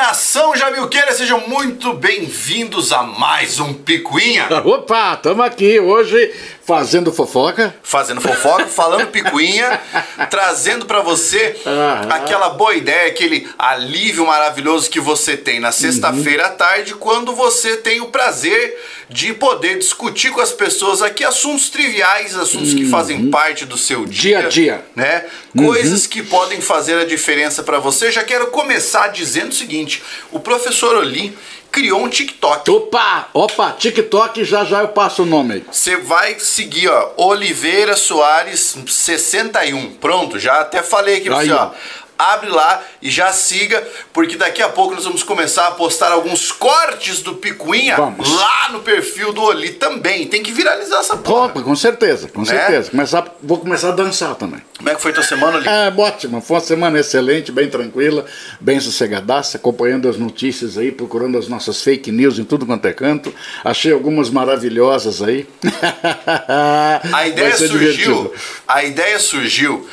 nação Jamilqueira, sejam muito bem-vindos a mais um Picuinha. Opa, estamos aqui hoje fazendo fofoca. Fazendo fofoca, falando picuinha, trazendo para você Aham. aquela boa ideia, aquele alívio maravilhoso que você tem na sexta-feira à tarde, quando você tem o prazer de poder discutir com as pessoas aqui assuntos triviais, assuntos que fazem parte do seu dia, Dia a dia. né? Coisas que podem fazer a diferença para você. Já quero começar dizendo o seguinte: o professor Oli criou um TikTok. Opa, opa, TikTok, já já eu passo o nome aí. Você vai seguir, ó, Oliveira Soares 61. Pronto, já até falei aqui pra você, ó. Abre lá e já siga, porque daqui a pouco nós vamos começar a postar alguns cortes do Picuinha Vamos. lá no perfil do Oli também. Tem que viralizar essa porra. Opa, com certeza, com Né? certeza. Começar, vou começar a dançar também. Como é que foi tua semana, Oli? É, ótimo, foi uma semana excelente, bem tranquila, bem sossegadaça, acompanhando as notícias aí, procurando as nossas fake news em tudo quanto é canto. Achei algumas maravilhosas aí. A ideia surgiu. divertido. A ideia surgiu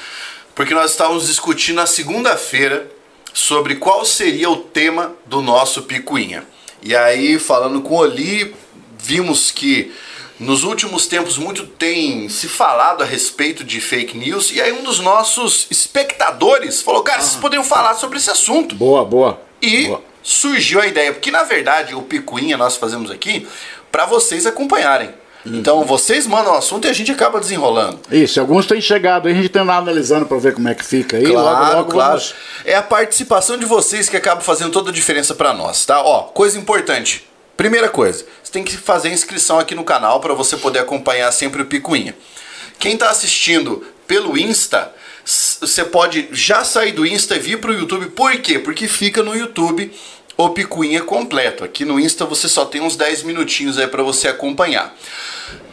porque nós estávamos discutindo na segunda-feira sobre qual seria o tema do nosso picuinha. E aí, falando com o Oli, vimos que nos últimos tempos muito tem se falado a respeito de fake news. E aí um dos nossos espectadores falou, cara, vocês poderiam falar sobre esse assunto. Boa, boa. E boa. surgiu a ideia, porque na verdade o picuinha nós fazemos aqui para vocês acompanharem. Então vocês mandam o assunto e a gente acaba desenrolando. Isso, alguns têm chegado aí, a gente tem andado analisando para ver como é que fica aí. Claro, logo, logo claro. vamos- É a participação de vocês que acaba fazendo toda a diferença pra nós, tá? Ó, coisa importante. Primeira coisa, você tem que fazer inscrição aqui no canal para você poder acompanhar sempre o Picuinha. Quem tá assistindo pelo Insta, você pode já sair do Insta e vir pro YouTube. Por quê? Porque fica no YouTube o Picuinha completo. Aqui no Insta você só tem uns 10 minutinhos aí para você acompanhar.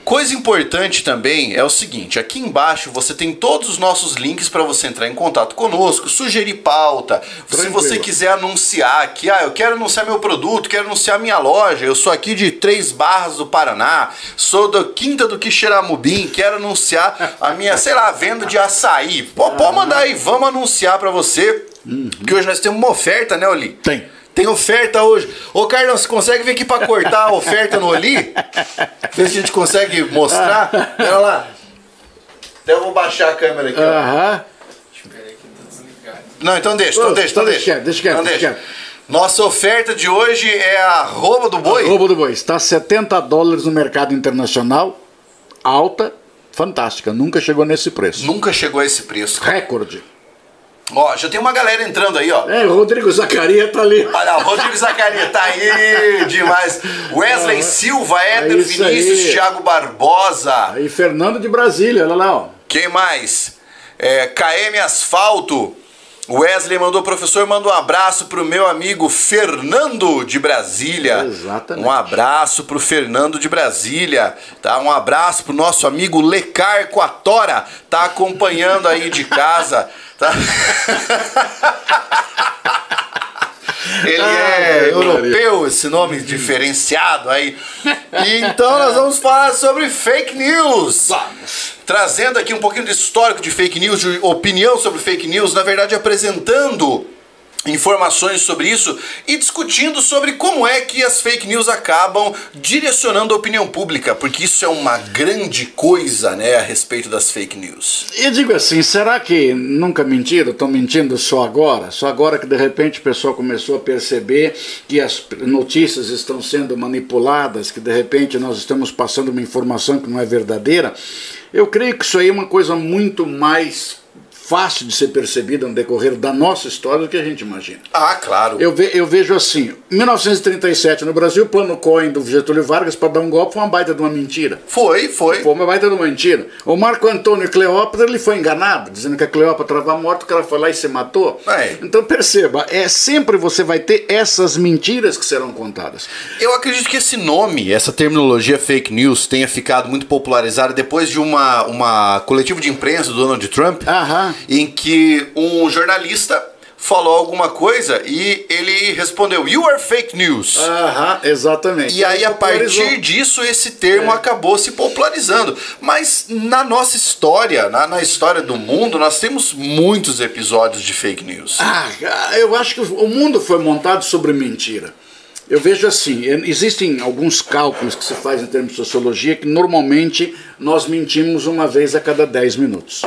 Coisa importante também é o seguinte, aqui embaixo você tem todos os nossos links para você entrar em contato conosco, sugerir pauta, se Tranquilo. você quiser anunciar aqui, ah, eu quero anunciar meu produto, quero anunciar minha loja, eu sou aqui de Três Barras do Paraná, sou da Quinta do Quixeramobim, quero anunciar a minha, sei lá, venda de açaí. Pô, Pode mandar aí, vamos anunciar para você, que hoje nós temos uma oferta, né, Oli? Tem. Tem oferta hoje. Ô, Carlão, você consegue vir aqui pra cortar a oferta no Oli? Ver se a gente consegue mostrar. Pera lá. Até eu vou baixar a câmera aqui, ó. Aham. Não, então deixa, então Ô, deixa, então então deixa. deixa quieto, deixa quieto, Então deixa deixa. Nossa oferta de hoje é a roupa do boi. Roubo do boi. Está 70 dólares no mercado internacional. Alta, fantástica. Nunca chegou nesse preço. Nunca chegou a esse preço. Recorde. Ó, já tem uma galera entrando aí, ó. É, o Rodrigo Zacaria tá ali. Olha, o Rodrigo Zacaria tá aí demais. Wesley Silva, Éder É Vinícius, aí. Thiago Barbosa. Aí, Fernando de Brasília, olha lá, ó. Quem mais? É, KM Asfalto. Wesley mandou, professor, manda um abraço pro meu amigo Fernando de Brasília. Exatamente. Um abraço pro Fernando de Brasília, tá? Um abraço pro nosso amigo Lecar Coatora, tá acompanhando aí de casa, tá? Ele Ai, é europeu, esse nome diferenciado aí. E então nós vamos falar sobre fake news. Trazendo aqui um pouquinho de histórico de fake news, de opinião sobre fake news, na verdade apresentando informações sobre isso e discutindo sobre como é que as fake news acabam direcionando a opinião pública, porque isso é uma grande coisa, né, a respeito das fake news. E digo assim, será que nunca mentiram? Estão mentindo só agora? Só agora que de repente o pessoal começou a perceber que as notícias estão sendo manipuladas, que de repente nós estamos passando uma informação que não é verdadeira? Eu creio que isso aí é uma coisa muito mais fácil de ser percebida no decorrer da nossa história do que a gente imagina. Ah, claro. Eu, ve- eu vejo assim, 1937 no Brasil, o plano Cohen do Getúlio Vargas para dar um golpe foi uma baita de uma mentira. Foi, foi. Foi uma baita de uma mentira. O Marco Antônio Cleópatra ele foi enganado, dizendo que a Cleópatra estava morta, o cara foi lá e se matou. É. Então perceba, é sempre você vai ter essas mentiras que serão contadas. Eu acredito que esse nome, essa terminologia fake news, tenha ficado muito popularizada depois de uma, uma coletiva de imprensa do Donald Trump, Aham. Em que um jornalista falou alguma coisa e ele respondeu, you are fake news. Aham, exatamente. E aí, a partir disso, esse termo é. acabou se popularizando. Mas na nossa história, na, na, história do mundo, nós temos muitos episódios de fake news. Ah, eu acho que o mundo foi montado sobre mentira. Eu vejo assim, existem alguns cálculos que se faz em termos de sociologia que normalmente nós mentimos uma vez a cada 10 minutos.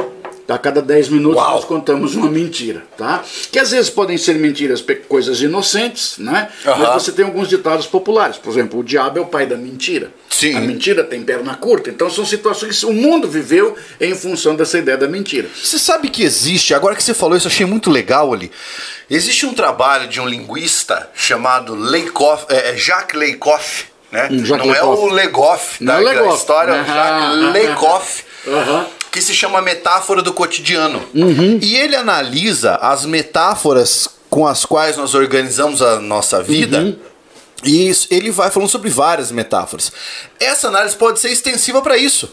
A cada 10 minutos Uau. nós contamos uma mentira, tá? Que às vezes podem ser mentiras, coisas inocentes, né? Uhum. Mas você tem alguns ditados populares. Por exemplo, o diabo é o pai da mentira. Sim. A mentira tem perna curta. Então são situações que o mundo viveu em função dessa ideia da mentira. Você sabe que existe, agora que você falou isso, eu achei muito legal ali. Existe um trabalho de um linguista chamado Leikoff, é, é Jacques Leikoff, né? Hum, Jacques Não Leikoff. é o Legoff da, é da história, uhum. Jacques Leikoff. Uhum que se chama Metáfora do Cotidiano. Uhum. E ele analisa as metáforas com as quais nós organizamos a nossa vida. Uhum. E ele vai falando sobre várias metáforas. Essa análise pode ser extensiva para isso.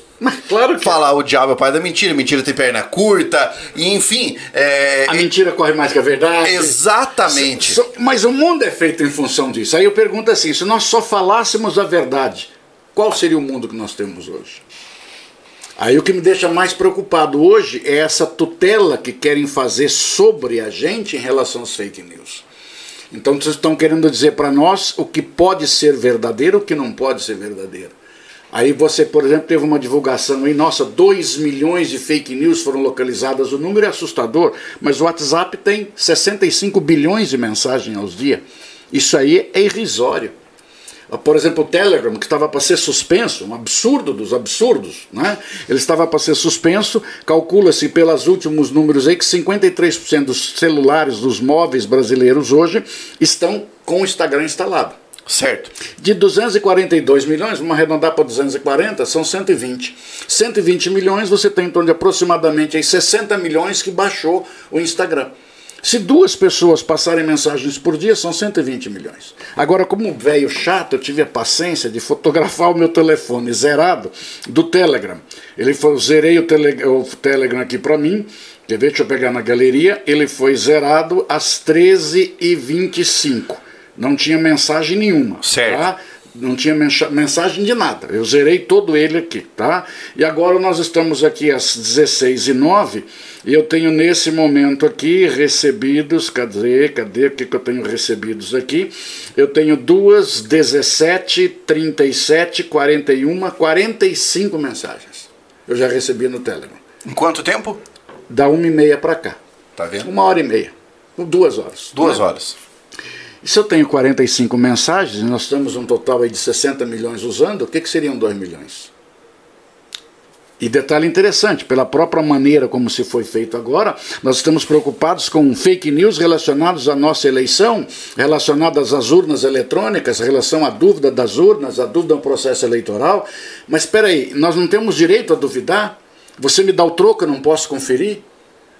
Claro que Falar é. o diabo é o pai da mentira, mentira tem perna curta, e enfim. É... A mentira corre mais que a verdade. Exatamente. So, so, mas o mundo é feito em função disso. Aí eu pergunto assim: se nós só falássemos a verdade, qual seria o mundo que nós temos hoje? Aí o que me deixa mais preocupado hoje é essa tutela que querem fazer sobre a gente em relação às fake news. Então vocês estão querendo dizer para nós o que pode ser verdadeiro e o que não pode ser verdadeiro. Aí você, por exemplo, teve uma divulgação aí, nossa, 2 milhões de fake news foram localizadas, o número é assustador, mas o WhatsApp tem 65 bilhões de mensagens aos dias. Isso aí é irrisório. Por exemplo, o Telegram, que estava para ser suspenso, um absurdo dos absurdos, né? ele estava para ser suspenso. Calcula-se pelos últimos números aí que 53% dos celulares, dos móveis brasileiros hoje, estão com o Instagram instalado. Certo. De 242 milhões, vamos arredondar para 240, são 120. 120 milhões, você tem em torno de aproximadamente aí 60 milhões que baixou o Instagram. Se duas pessoas passarem mensagens por dia, são 120 milhões. Agora, como velho chato, eu tive a paciência de fotografar o meu telefone zerado do Telegram. Ele foi, eu zerei o, tele, o Telegram aqui para mim. Quer ver? Deixa eu pegar na galeria. Ele foi zerado às 13h25. Não tinha mensagem nenhuma. Certo. Tá? Não tinha mensagem de nada. Eu zerei todo ele aqui, tá? E agora nós estamos aqui às 16 e 09 e eu tenho nesse momento aqui recebidos, cadê, cadê, o que, que eu tenho recebidos aqui? Eu tenho duas, 17, 37, 41, 45 mensagens. Eu já recebi no Telegram. Em quanto tempo? Da uma e meia para cá. Tá vendo? Uma hora e meia. Duas horas. Duas né? horas. E se eu tenho 45 mensagens, nós estamos um total aí de 60 milhões usando, o que, que seriam 2 milhões? E detalhe interessante, pela própria maneira como se foi feito agora, nós estamos preocupados com fake news relacionados à nossa eleição, relacionadas às urnas eletrônicas, relação à dúvida das urnas, à dúvida do processo eleitoral. Mas espera aí, nós não temos direito a duvidar? Você me dá o troco, eu não posso conferir?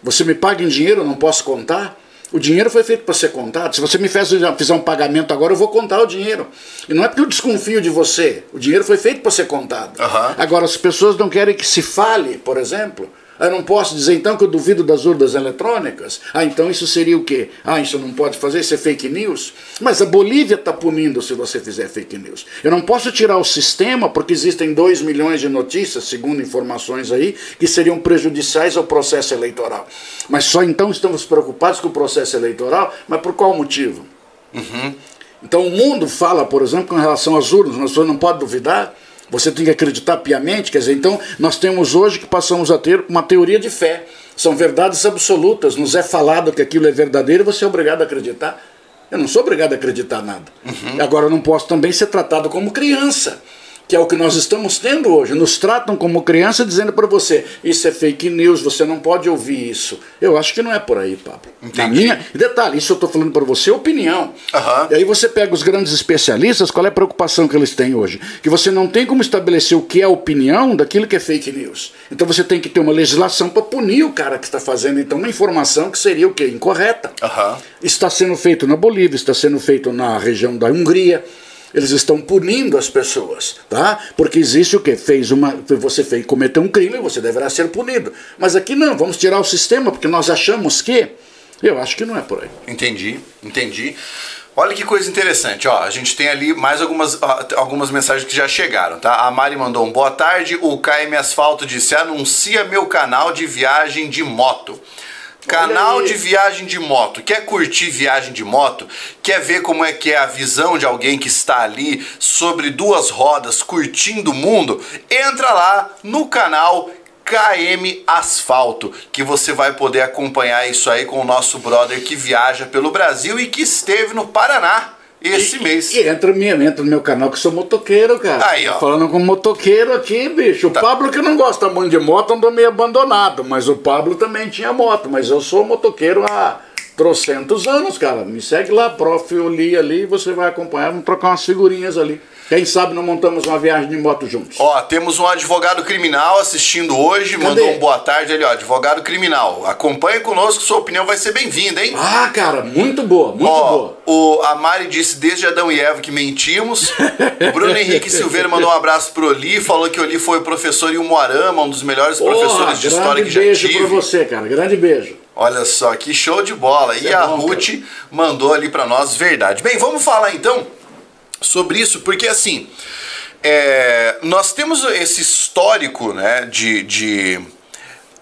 Você me paga em dinheiro, eu não posso contar? O dinheiro foi feito para ser contado. Se você me fizer um pagamento agora, eu vou contar o dinheiro. E não é porque eu desconfio de você. O dinheiro foi feito para ser contado. Uhum. Agora, as pessoas não querem que se fale, por exemplo, eu não posso dizer então que eu duvido das urnas eletrônicas? Ah, então isso seria o quê? Ah, isso não pode fazer, isso é fake news? Mas a Bolívia está punindo se você fizer fake news. Eu não posso tirar o sistema porque existem 2 milhões de notícias, segundo informações aí, que seriam prejudiciais ao processo eleitoral. Mas só então estamos preocupados com o processo eleitoral, mas por qual motivo? Uhum. Então o mundo fala, por exemplo, com relação às urnas, mas você não pode duvidar. Você tem que acreditar piamente, quer dizer, então nós temos hoje que passamos a ter uma teoria de fé. São verdades absolutas, nos é falado que aquilo é verdadeiro e você é obrigado a acreditar. Eu não sou obrigado a acreditar nada. Uhum. Agora eu não posso também ser tratado como criança que é o que nós estamos tendo hoje. Nos tratam como criança dizendo para você, isso é fake news, você não pode ouvir isso. Eu acho que não é por aí, Pablo. Entendi. Na minha, detalhe, isso eu estou falando para você, opinião. Uhum. E aí você pega os grandes especialistas, qual é a preocupação que eles têm hoje? Que você não tem como estabelecer o que é opinião daquilo que é fake news. Então você tem que ter uma legislação para punir o cara que está fazendo então uma informação que seria o quê? Incorreta. Uhum. Está sendo feito na Bolívia, está sendo feito na região da Hungria. Eles estão punindo as pessoas, tá? Porque existe o que fez uma, você fez cometeu um crime, você deverá ser punido. Mas aqui não, vamos tirar o sistema porque nós achamos que Eu acho que não é por aí. Entendi, entendi. Olha que coisa interessante, ó. A gente tem ali mais algumas, algumas mensagens que já chegaram, tá? A Mari mandou um boa tarde. O KM Asfalto disse: anuncia meu canal de viagem de moto. Canal de viagem de moto. Quer curtir viagem de moto? Quer ver como é que é a visão de alguém que está ali sobre duas rodas curtindo o mundo? Entra lá no canal KM Asfalto, que você vai poder acompanhar isso aí com o nosso brother que viaja pelo Brasil e que esteve no Paraná esse e, mês. E entra, minha, entra no meu canal que sou motoqueiro, cara. Aí, ó. Falando com motoqueiro aqui, bicho. O Tá. Pablo que não gosta muito de moto andou meio abandonado, mas o Pablo também tinha moto. Mas eu sou motoqueiro há trocentos anos, cara. Me segue lá, prof. Oli ali, e você vai acompanhar, vamos trocar umas figurinhas ali. Quem sabe não montamos uma viagem de moto juntos. Ó, temos um advogado criminal assistindo hoje, Cadê? mandou um boa tarde ali, ó, advogado criminal. Acompanhe conosco, sua opinião vai ser bem-vinda, hein? Ah, cara, muito boa, muito Ó, boa. o, a Mari disse desde Adão e Eva que mentimos. O Bruno Henrique Silveira mandou um abraço pro Oli, falou que o Oli foi professor em Umuarama, um dos melhores professores de história grande que já beijo tive. pra você, cara. Grande beijo. Olha só, que show de bola. E é a bom, Ruth mandou ali pra nós verdade. Bem, vamos falar então sobre isso, porque assim, é, nós temos esse histórico, né, de. de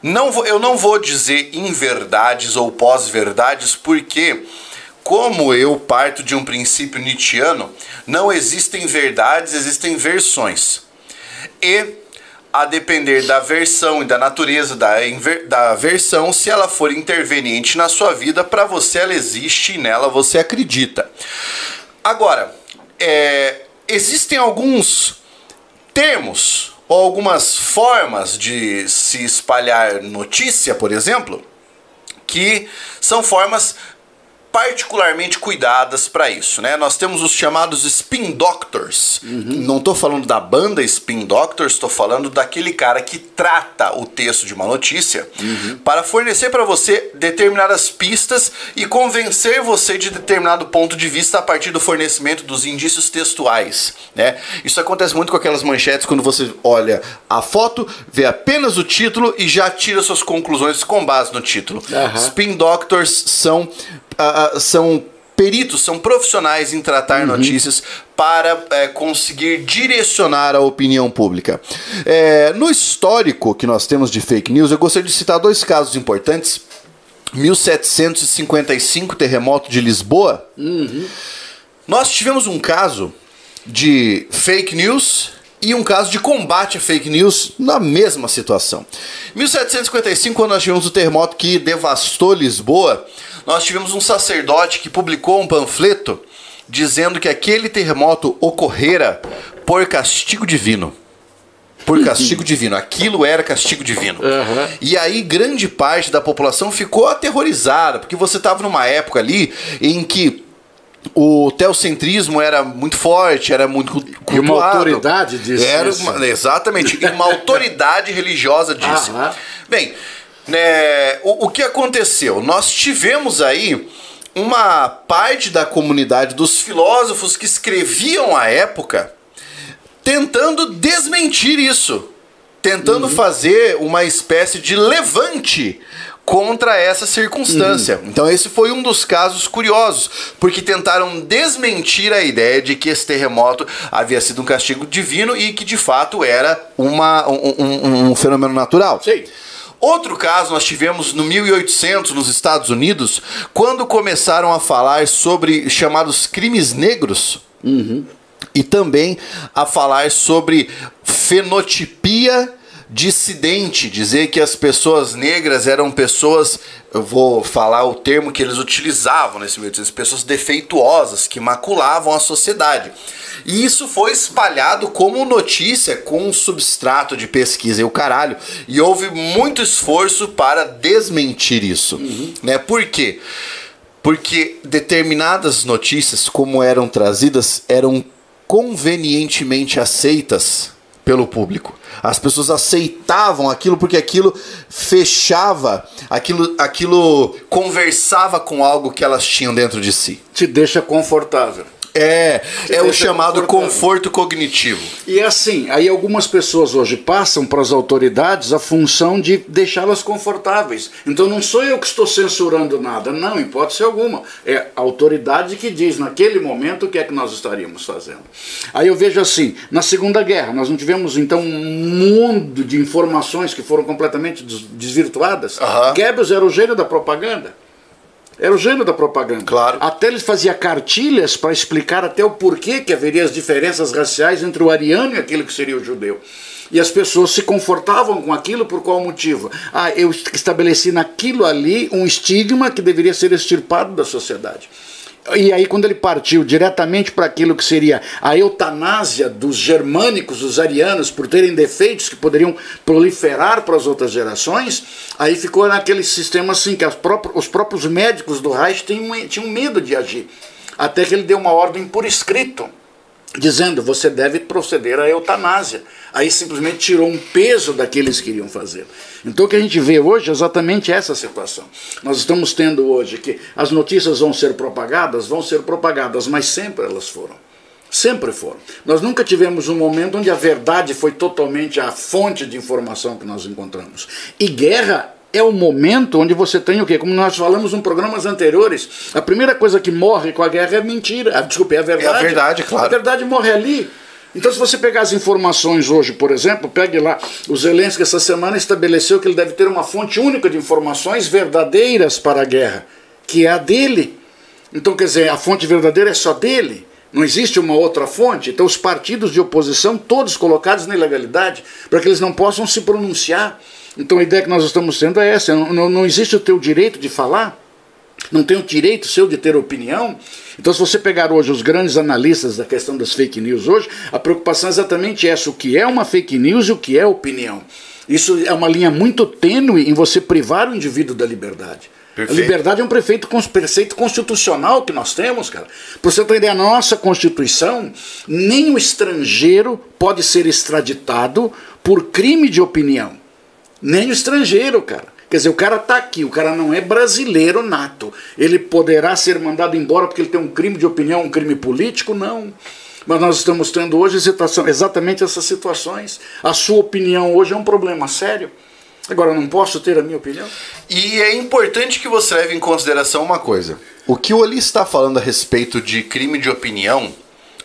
não vou, eu não vou dizer inverdades ou pós-verdades, porque, como eu parto de um princípio nietzschiano, não existem verdades, existem versões. E a depender da versão e da natureza da, da versão, se ela for interveniente na sua vida, para você ela existe e nela você acredita. Agora, é, existem alguns termos ou algumas formas de se espalhar notícia, por exemplo, que são formas particularmente cuidadas para isso, né? Nós temos os chamados spin doctors. Não estou falando da banda Spin Doctors, estou falando daquele cara que trata o texto de uma notícia para fornecer para você determinadas pistas e convencer você de determinado ponto de vista a partir do fornecimento dos indícios textuais, né? Isso acontece muito com aquelas manchetes quando você olha a foto, vê apenas o título e já tira suas conclusões com base no título. Aham. Spin doctors são, ah, são peritos, são profissionais em tratar notícias para eh, conseguir direcionar a opinião pública. Eh, no histórico que nós temos de fake news, eu gostaria de citar dois casos importantes. 1755, terremoto de Lisboa. Nós tivemos um caso de fake news e um caso de combate a fake news na mesma situação. 1755, quando nós tivemos o terremoto que devastou Lisboa, nós tivemos um sacerdote que publicou um panfleto dizendo que aquele terremoto ocorrera por castigo divino. Por castigo divino. Aquilo era castigo divino. Aham. E aí grande parte da população ficou aterrorizada, porque você estava numa época ali em que o teocentrismo era muito forte, era muito cu- E uma cultuado. autoridade disse Era isso. uma- exatamente, e uma autoridade religiosa disse. Bem, né, o, o que aconteceu? Nós tivemos aí uma parte da comunidade dos filósofos que escreviam à época tentando desmentir isso, tentando fazer uma espécie de levante contra essa circunstância. Então esse foi um dos casos curiosos, porque tentaram desmentir a ideia de que esse terremoto havia sido um castigo divino e que de fato era uma, um, um- um fenômeno natural. Sim. Outro caso nós tivemos no 1800 nos Estados Unidos, quando começaram a falar sobre chamados crimes negros. E também a falar sobre fenotipia dissidente, dizer que as pessoas negras eram pessoas, eu vou falar o termo que eles utilizavam nesse 1800, pessoas defeituosas que maculavam a sociedade. E isso foi espalhado como notícia com um substrato de pesquisa e o caralho. E houve muito esforço para desmentir isso. Né? Por quê? Porque determinadas notícias, como eram trazidas, eram convenientemente aceitas pelo público. As pessoas aceitavam aquilo porque aquilo fechava, aquilo, aquilo conversava com algo que elas tinham dentro de si. Te deixa confortável. É, é o chamado conforto cognitivo. E assim, aí algumas pessoas hoje passam para as autoridades a função de deixá-las confortáveis. Então não sou eu que estou censurando nada, não, hipótese alguma. É a autoridade que diz naquele momento o que é que nós estaríamos fazendo. Aí eu vejo assim, na Segunda Guerra, nós não tivemos então um mundo de informações que foram completamente des- desvirtuadas. Aham. Goebbels era o gênio da propaganda. Era o gênio da propaganda. Claro. Até ele fazia cartilhas para explicar até o porquê que haveria as diferenças raciais entre o ariano e aquele que seria o judeu. E as pessoas se confortavam com aquilo por qual motivo? Ah, eu estabeleci naquilo ali um estigma que deveria ser extirpado da sociedade. E aí, quando ele partiu diretamente para aquilo que seria a eutanásia dos germânicos, dos arianos, por terem defeitos que poderiam proliferar para as outras gerações, aí ficou naquele sistema assim, que as próprias- os próprios médicos do Reich tinham, tinham medo de agir. Até que ele deu uma ordem por escrito, dizendo você deve proceder à eutanásia. Aí simplesmente tirou um peso daqueles que iriam fazer. Então o que a gente vê hoje é exatamente essa situação. Nós estamos tendo hoje que as notícias vão ser propagadas, vão ser propagadas, mas sempre elas foram. Sempre foram. Nós nunca tivemos um momento onde a verdade foi totalmente a fonte de informação que nós encontramos. E guerra é o momento onde você tem o quê? Como nós falamos em programas anteriores, a primeira coisa que morre com a guerra é a mentira. Ah, desculpe, é a verdade. verdade, claro. A verdade morre ali. Então, se você pegar as informações hoje, por exemplo, pegue lá, o Zelensky essa semana estabeleceu que ele deve ter uma fonte única de informações verdadeiras para a guerra, que é a dele. Então, quer dizer, a fonte verdadeira é só dele. Não existe uma outra fonte. Então, os partidos de oposição, todos colocados na ilegalidade, para que eles não possam se pronunciar. Então, a ideia que nós estamos tendo é essa: não, não, existe o teu direito de falar não tem o direito seu de ter opinião. Então, se você pegar hoje os grandes analistas da questão das fake news hoje, a preocupação é exatamente essa: o que é uma fake news e o que é opinião. Isso é uma linha muito tênue em você privar o indivíduo da liberdade. Perfeito. A liberdade é um prefeito, preceito constitucional que nós temos, cara. Para você ideia, a nossa Constituição, nem o estrangeiro pode ser extraditado por crime de opinião. Nem o estrangeiro, cara. Quer dizer, o cara tá aqui, o cara não é brasileiro nato. Ele poderá ser mandado embora porque ele tem um crime de opinião, um crime político? Não. Mas nós estamos tendo hoje exatamente essas situações. A sua opinião hoje é um problema sério. Agora, não posso ter a minha opinião? E é importante que você leve em consideração uma coisa. O que o Oli está falando a respeito de crime de opinião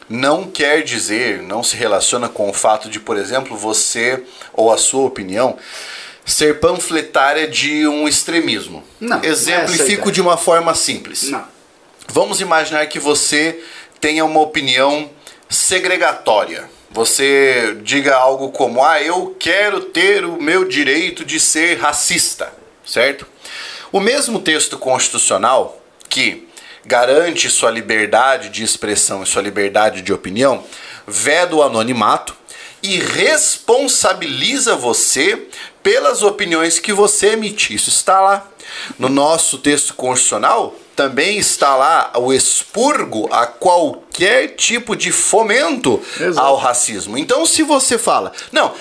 não quer dizer, não se relaciona com o fato de, por exemplo, você ou a sua opinião ser panfletária de um extremismo. Não, é Exemplifico ideia. de uma forma simples. Não. Vamos imaginar que você tenha uma opinião segregatória. Você diga algo como: "Ah, eu quero ter o meu direito de ser racista", certo? O mesmo texto constitucional que garante sua liberdade de expressão e sua liberdade de opinião, veda o anonimato e responsabiliza você pelas opiniões que você emite. Isso está lá. No nosso texto constitucional também está lá o expurgo a qualquer tipo de fomento Exato. ao racismo. Então, se você fala, não,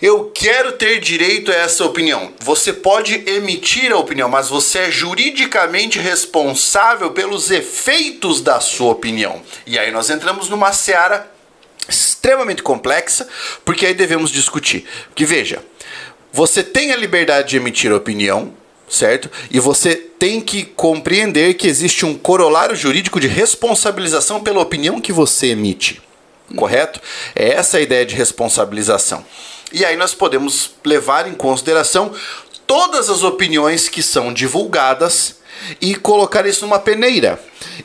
eu quero ter direito a essa opinião. Você pode emitir a opinião, mas você é juridicamente responsável pelos efeitos da sua opinião. E aí nós entramos numa seara extremamente complexa, porque aí devemos discutir. Que veja, você tem a liberdade de emitir opinião, certo? E você tem que compreender que existe um corolário jurídico de responsabilização pela opinião que você emite. Correto? É essa a ideia de responsabilização. E aí nós podemos levar em consideração todas as opiniões que são divulgadas e colocar isso numa peneira.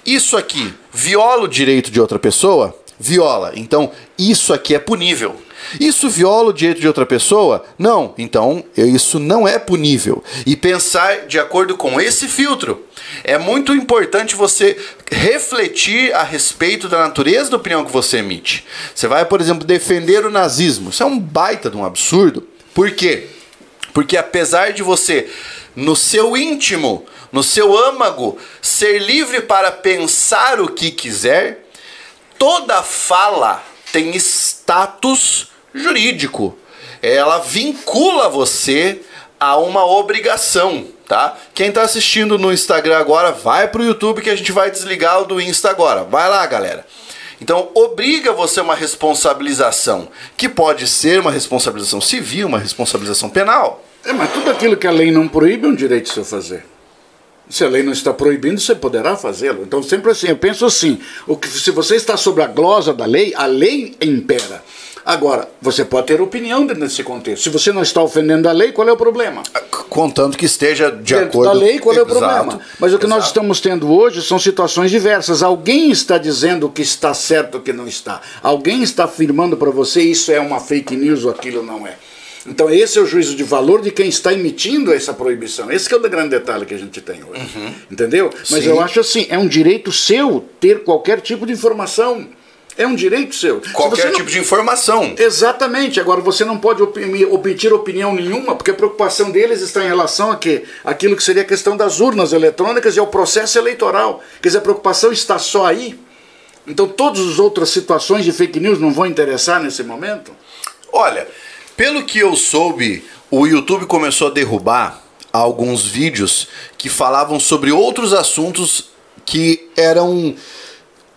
Isso aqui viola o direito de outra pessoa? Viola. Então, isso aqui é punível. Isso viola o direito de outra pessoa? Não. Então, isso não é punível. E pensar de acordo com esse filtro. É muito importante você refletir a respeito da natureza da opinião que você emite. Você vai, por exemplo, defender o nazismo. Isso é um baita de um absurdo. Por quê? Porque apesar de você, no seu íntimo, no seu âmago, ser livre para pensar o que quiser, toda fala tem status jurídico. Ela vincula você a uma obrigação, tá? Quem tá assistindo no Instagram agora, vai pro YouTube que a gente vai desligar o do Insta agora. Vai lá, galera. Então, obriga você a uma responsabilização, que pode ser uma responsabilização civil, uma responsabilização penal. É, mas tudo aquilo que a lei não proíbe é um direito seu fazer. Se a lei não está proibindo, você poderá fazê-lo. Então, sempre assim, eu penso assim: o que, se você está sob a glosa da lei, a lei impera. Agora, você pode ter opinião dentro desse contexto. Se você não está ofendendo a lei, qual é o problema? Contando que esteja de dentro acordo da lei, qual é o Exato, problema? Mas o que nós exato. estamos tendo hoje são situações diversas. Alguém está dizendo o que está certo e o que não está. Alguém está afirmando para você isso é uma fake news ou aquilo não é. Então esse é o juízo de valor de quem está emitindo essa proibição. Esse é o grande detalhe que a gente tem hoje. Entendeu? Mas Sim. eu acho assim, é um direito seu ter qualquer tipo de informação. É um direito seu. Se Qualquer você não- tipo de informação. Exatamente. Agora você não pode obter opinião nenhuma, porque a preocupação deles está em relação a quê? Aquilo que seria a questão das urnas eletrônicas e ao processo eleitoral. Quer dizer, a preocupação está só aí. Então todas as outras situações de fake news não vão interessar nesse momento? Olha, pelo que eu soube, o YouTube começou a derrubar alguns vídeos que falavam sobre outros assuntos que eram,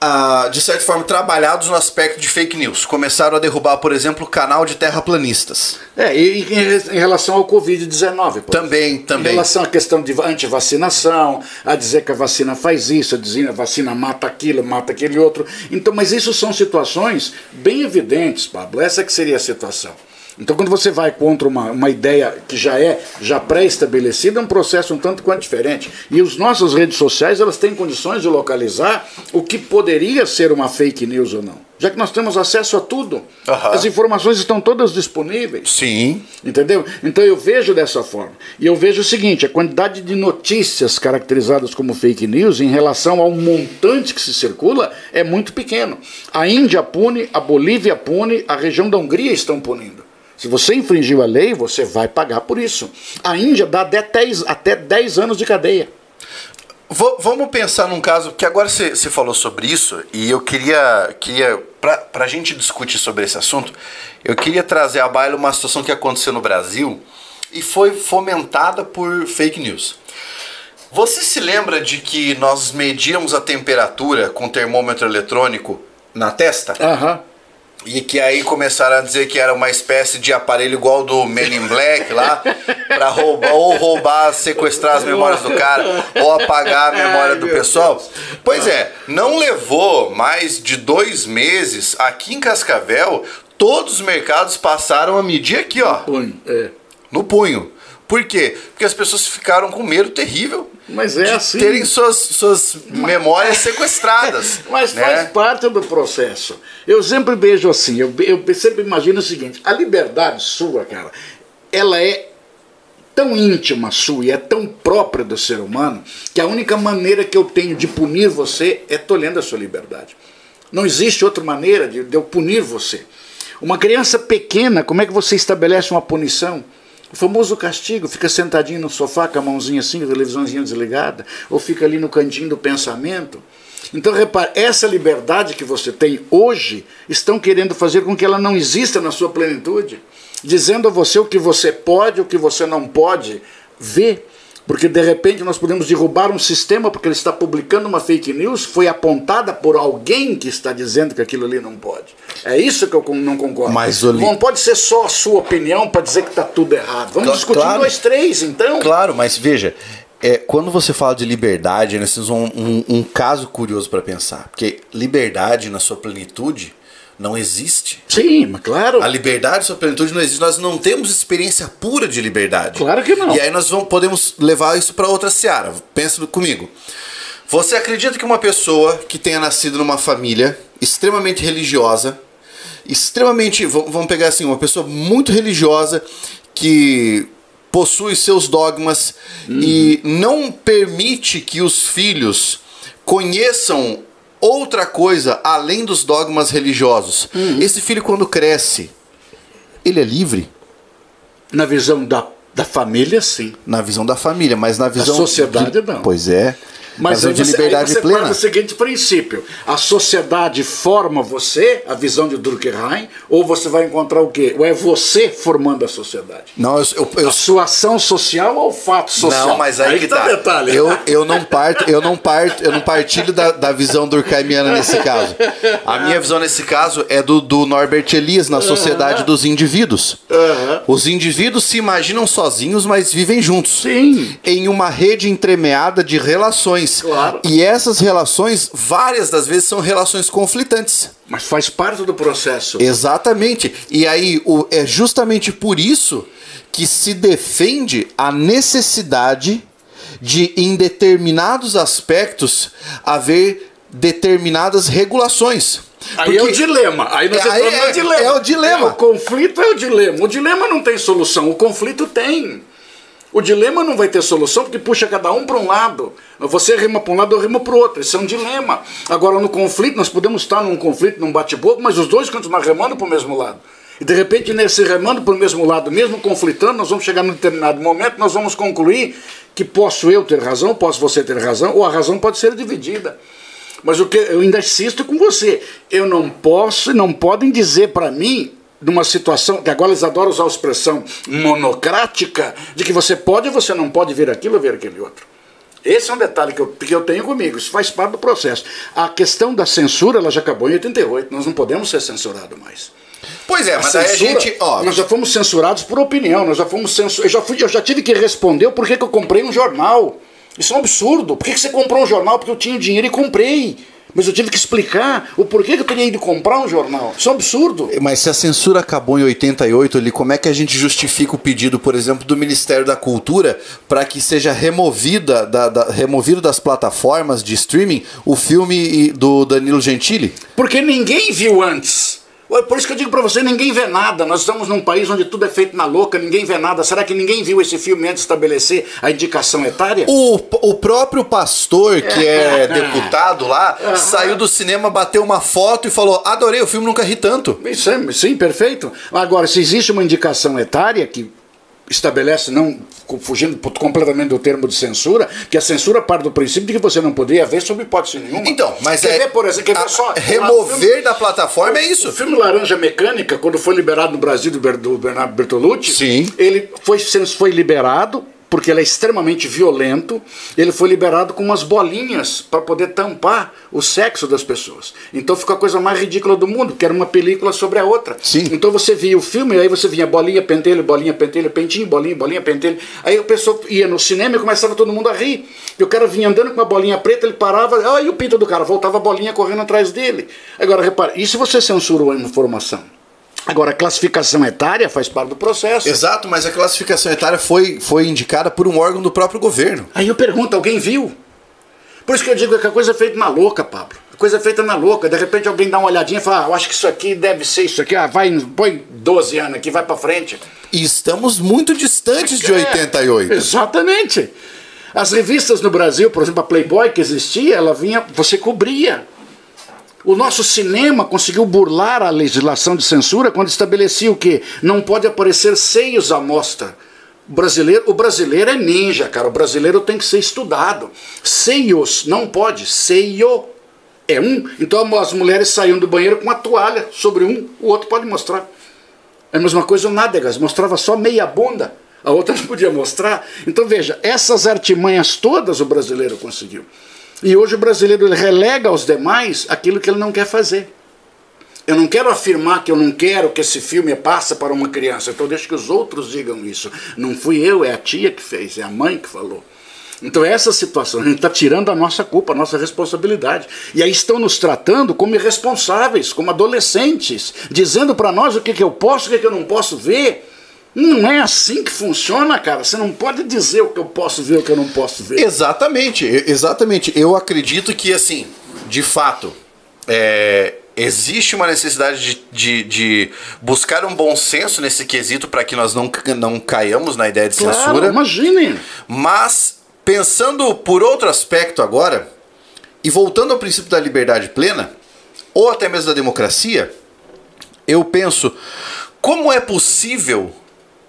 ah, de certa forma, trabalhados no aspecto de fake news. Começaram a derrubar, por exemplo, o canal de terraplanistas. É, e, em, em relação ao Covid-19. por Também, Em também. relação à questão de antivacinação, a dizer que a vacina faz isso, a dizer que a vacina mata aquilo, mata aquele outro. Então, mas isso são situações bem evidentes, Pablo. Essa que seria a situação. Então, quando você vai contra uma, uma ideia que já é já pré-estabelecida, é um processo um tanto quanto diferente. E as nossas redes sociais, elas têm condições de localizar o que poderia ser uma fake news ou não. Já que nós temos acesso a tudo. Aham. As informações estão todas disponíveis. Sim. Entendeu? Então eu vejo dessa forma. E eu vejo o seguinte: a quantidade de notícias caracterizadas como fake news em relação ao montante que se circula é muito pequeno. A Índia pune, a Bolívia pune, a região da Hungria estão punindo. Se você infringiu a lei, você vai pagar por isso. A Índia dá até 10, até 10 anos de cadeia. V- vamos pensar num caso que agora você falou sobre isso e eu queria, queria pra, pra gente discutir sobre esse assunto, eu queria trazer à baila uma situação que aconteceu no Brasil e foi fomentada por fake news. Você se lembra de que nós medíamos a temperatura com termômetro eletrônico na testa? Aham. E que aí começaram a dizer que era uma espécie de aparelho igual do Men in Black lá, pra roubar, ou roubar, sequestrar as memórias do cara, ou apagar a memória Ai, do pessoal. Deus. Pois é, não levou mais de dois meses aqui em Cascavel, todos os mercados passaram a medir aqui, ó, Punho, é. no punho. Por quê? Porque as pessoas ficaram com medo terrível Mas é de assim. terem suas, suas memórias sequestradas. Mas né? faz parte do processo. Eu sempre vejo assim, eu, eu sempre imagino o seguinte: a liberdade sua, cara, ela é tão íntima sua e é tão própria do ser humano que a única maneira que eu tenho de punir você é tolhendo a sua liberdade. Não existe outra maneira de, de eu punir você. Uma criança pequena, como é que você estabelece uma punição? O famoso castigo, fica sentadinho no sofá com a mãozinha assim, a televisãozinha desligada, ou fica ali no cantinho do pensamento. Então, repare, essa liberdade que você tem hoje, estão querendo fazer com que ela não exista na sua plenitude, dizendo a você o que você pode, o que você não pode ver. Porque de repente nós podemos derrubar um sistema porque ele está publicando uma fake news, foi apontada por alguém que está dizendo que aquilo ali não pode. É isso que eu não concordo. Mas, Oli- Não pode ser só a sua opinião para dizer que está tudo errado. Vamos discutir claro. nós três, então. Claro, mas veja, é, quando você fala de liberdade, nós temos um, um- um caso curioso para pensar. Porque liberdade na sua plenitude não existe. Sim, mas claro. A liberdade na sua plenitude não existe. Nós não temos experiência pura de liberdade. Claro que não. E aí nós vamos, podemos levar isso para outra seara. Pensa comigo. Você acredita que uma pessoa que tenha nascido numa família extremamente religiosa, extremamente, vamos pegar assim, uma pessoa muito religiosa que possui seus dogmas e não permite que os filhos conheçam outra coisa além dos dogmas religiosos. Esse filho quando cresce, ele é livre Na visão da, da família, sim. na visão da família, mas na visão sociedade, de- não. Pois é. Mas aí de você, liberdade aí você plena. do seguinte princípio: a sociedade forma você, a visão de Durkheim, ou você vai encontrar o quê? Ou é você formando a sociedade? Não, eu, eu, eu A sua ação social ou o fato social? Não, mas aí, que tá tá. o detalhe. Eu, eu não parto, eu não parto, eu não partilho da, da visão durkheimiana nesse caso. A minha visão nesse caso é do, do Norbert Elias na sociedade dos indivíduos. Aham. Os indivíduos se imaginam sozinhos, mas vivem juntos. Sim. Em uma rede entremeada de relações. Claro. E essas relações, várias das vezes, são relações conflitantes. Mas faz parte do processo. Exatamente. E aí, o, é justamente por isso que se defende a necessidade de, em determinados aspectos, haver determinadas regulações. Aí é o dilema. Aí nós É, aí é- no dilema. é o dilema. o conflito é o dilema. O dilema não tem solução. O conflito tem. O dilema não vai ter solução porque puxa cada um para um lado. Você rima para um lado, eu rimo para o outro. Isso é um dilema. Agora, no conflito, nós podemos estar num conflito, num bate-boca, mas os dois continuam remando para o mesmo lado. E de repente, nesse remando para o mesmo lado, mesmo conflitando, nós vamos chegar num determinado momento, nós vamos concluir que posso eu ter razão, posso você ter razão, ou a razão pode ser dividida. Mas o que eu ainda insisto com você, eu não posso e não podem dizer para mim numa situação que agora eles adoram usar a expressão monocrática de que você pode ou você não pode ver aquilo ou ver aquele outro. Esse é um detalhe que eu, que eu tenho comigo, isso faz parte do processo. A questão da censura ela já acabou em 88, nós não podemos ser censurados mais. Pois é, A mas aí a censura, gente. Ó, nós já fomos censurados por opinião, nós já fomos censurados. Eu já, fui, eu já tive que responder o porquê que eu comprei um jornal. Isso é um absurdo. Por que, você comprou um jornal? Porque eu tinha dinheiro e comprei. Mas eu tive que explicar o porquê que eu teria ido comprar um jornal. Isso é um absurdo. Mas se a censura acabou em 88 ali, como é que a gente justifica o pedido, por exemplo, do Ministério da Cultura para que seja removida da, da- removido das plataformas de streaming o filme do Danilo Gentili? Porque ninguém viu antes. Ué, Por isso que eu digo pra você, ninguém vê nada. Nós estamos num país onde tudo é feito na louca, ninguém vê nada. Será que ninguém viu esse filme antes de estabelecer a indicação etária? O, o próprio pastor, que é deputado lá, saiu do cinema, bateu uma foto e falou: Adorei, o filme nunca ri tanto. Isso é, sim, perfeito. Agora, se existe uma indicação etária que estabelece, não fugindo completamente do termo de censura, que a censura parte do princípio de que você não poderia ver sob hipótese nenhuma. Então, mas quer é. ver, por exemplo, quer ver só, remover da plataforma é O isso. filme Laranja Mecânica, quando foi liberado no Brasil do, Ber- do Bernardo Bertolucci, Sim. ele foi, foi liberado porque ele é extremamente violento. Ele foi liberado com umas bolinhas para poder tampar o sexo das pessoas. Então ficou a coisa mais ridícula do mundo, que era uma película sobre a outra. Sim. Então você via o filme, aí você vinha bolinha, pentelho, bolinha, pentelho, pentinho, bolinha, bolinha, pentelho. Aí a pessoa ia no cinema e começava todo mundo a rir. E o cara vinha andando com uma bolinha preta, ele parava, aí o pinto do cara, voltava a bolinha correndo atrás dele. Agora, repare, e se você censurou a informação? Agora, a classificação etária faz parte do processo. Exato, mas a classificação etária foi, foi indicada por um órgão do próprio governo. Aí eu pergunto, alguém viu? Por isso que eu digo que a coisa é feita na louca, Pablo. A coisa é feita na louca. De repente alguém dá uma olhadinha e fala, ah, eu acho que isso aqui deve ser isso aqui. Ah, vai, põe 12 anos aqui, vai pra frente. E estamos muito distantes de É, 88. Exatamente. As revistas no Brasil, por exemplo, a Playboy que existia, ela vinha, você cobria. O nosso cinema conseguiu burlar a legislação de censura quando estabelecia o que não pode aparecer seios à mostra. O brasileiro, o brasileiro é ninja, cara. O brasileiro tem que ser estudado. Seios não pode. Seio é um. Então as mulheres saíam do banheiro com uma toalha sobre um, o outro pode mostrar. É a mesma coisa o Nádegas, mostrava só meia bunda, a outra não podia mostrar. Então veja, essas artimanhas todas o brasileiro conseguiu. E hoje o brasileiro ele relega aos demais aquilo que ele não quer fazer. Eu não quero afirmar que eu não quero que esse filme passa para uma criança, então deixa que os outros digam isso. Não fui eu, é a tia que fez, é a mãe que falou. Então essa situação, a gente está tirando a nossa culpa, a nossa responsabilidade. E aí estão nos tratando como irresponsáveis, como adolescentes, dizendo para nós o que, que eu posso, o que, que eu não posso ver. Não é assim que funciona, cara. Você não pode dizer o que eu posso ver, o que eu não posso ver. Exatamente, exatamente. Eu acredito que, assim, de fato, é, existe uma necessidade de, de, de buscar um bom senso nesse quesito para que nós não, não caiamos na ideia de Claro, censura. imagine. Mas, pensando por outro aspecto agora, e voltando ao princípio da liberdade plena, ou até mesmo da democracia, eu penso como é possível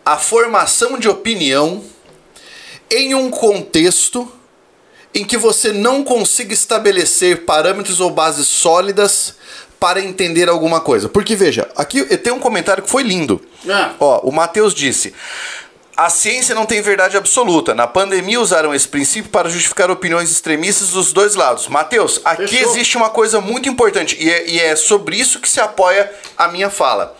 a formação de opinião em um contexto em que você não consiga estabelecer parâmetros ou bases sólidas para entender alguma coisa. Porque veja, aqui tem um comentário que foi lindo. Ah. Ó, o Matheus disse: a ciência não tem verdade absoluta. Na pandemia usaram esse princípio para justificar opiniões extremistas dos dois lados. Mateus, aqui Fechou. existe uma coisa muito importante e é, e é sobre isso que se apoia a minha fala.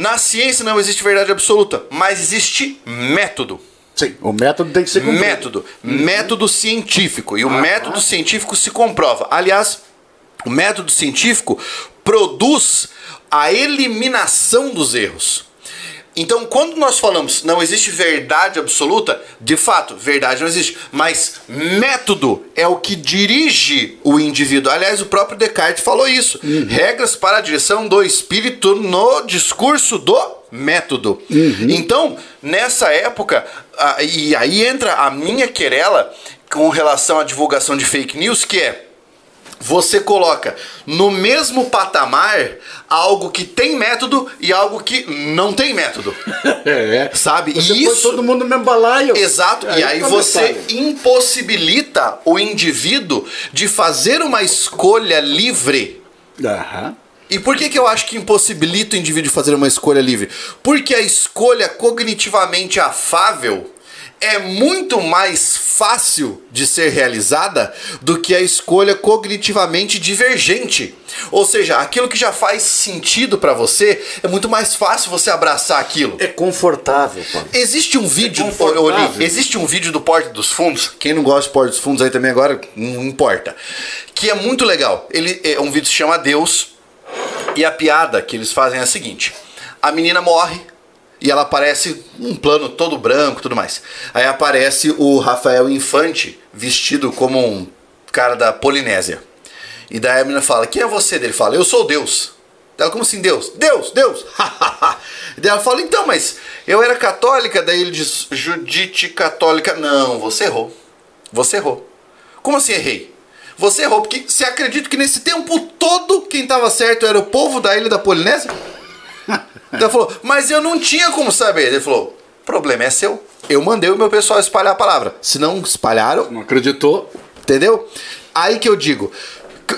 Na ciência não existe verdade absoluta, mas existe método. Sim, o método tem que ser cumprido. Método. Método científico. E o método científico se comprova. Aliás, o método científico produz a eliminação dos erros. Então, quando nós falamos não existe verdade absoluta, de fato, verdade não existe. Mas método é o que dirige o indivíduo. Aliás, o próprio Descartes falou isso. Regras para a direção do espírito no discurso do método. Então, nessa época, e aí entra a minha querela com relação à divulgação de fake news, que é você coloca no mesmo patamar algo que tem método e algo que não tem método. É. Sabe? Você isso. todo mundo no mesmo balaio. Exato, e aí você impossibilita o indivíduo de fazer uma escolha livre. Aham. E por que, que eu acho que impossibilita o indivíduo de fazer uma escolha livre? Porque a escolha cognitivamente afável é muito mais fácil de ser realizada do que a escolha cognitivamente divergente. Ou seja, aquilo que já faz sentido pra você, é muito mais fácil você abraçar aquilo. É confortável. Existe um vídeo, É confortável. Oli, existe um vídeo do Porta dos Fundos. Quem não gosta de Porta dos Fundos aí também agora, não importa. Que é muito legal. Ele é um vídeo que se chama Deus. E a piada que eles fazem é a seguinte: a menina morre e ela aparece um plano todo branco, tudo mais. Aí aparece o Rafael Infante vestido como um cara da Polinésia. E daí a menina fala: "Quem é você?" Ele fala: "Eu sou Deus." Ela, como assim Deus? Deus, Deus! daí ela fala, então, mas eu era católica, daí ele diz, Judite católica. Não, você errou. Você errou. Como assim errei? Você errou, porque você acredita que nesse tempo todo quem estava certo era o povo da ilha da Polinésia? Daí ela falou, mas eu não tinha como saber. Ele falou, problema é seu. Eu mandei o meu pessoal espalhar a palavra. Se não espalharam, Não acreditou? Entendeu? Aí que eu digo.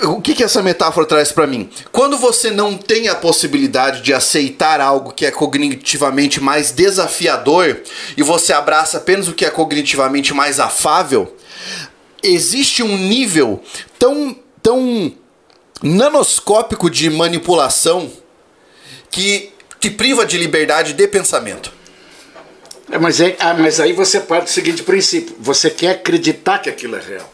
O que, que essa metáfora traz pra mim? Quando você não tem a possibilidade de aceitar algo que é cognitivamente mais desafiador e você abraça apenas o que é cognitivamente mais afável, existe um nível tão, tão nanoscópico de manipulação que te priva de liberdade de pensamento. É, mas, é, ah, mas aí você parte do seguinte princípio: você quer acreditar que aquilo é real,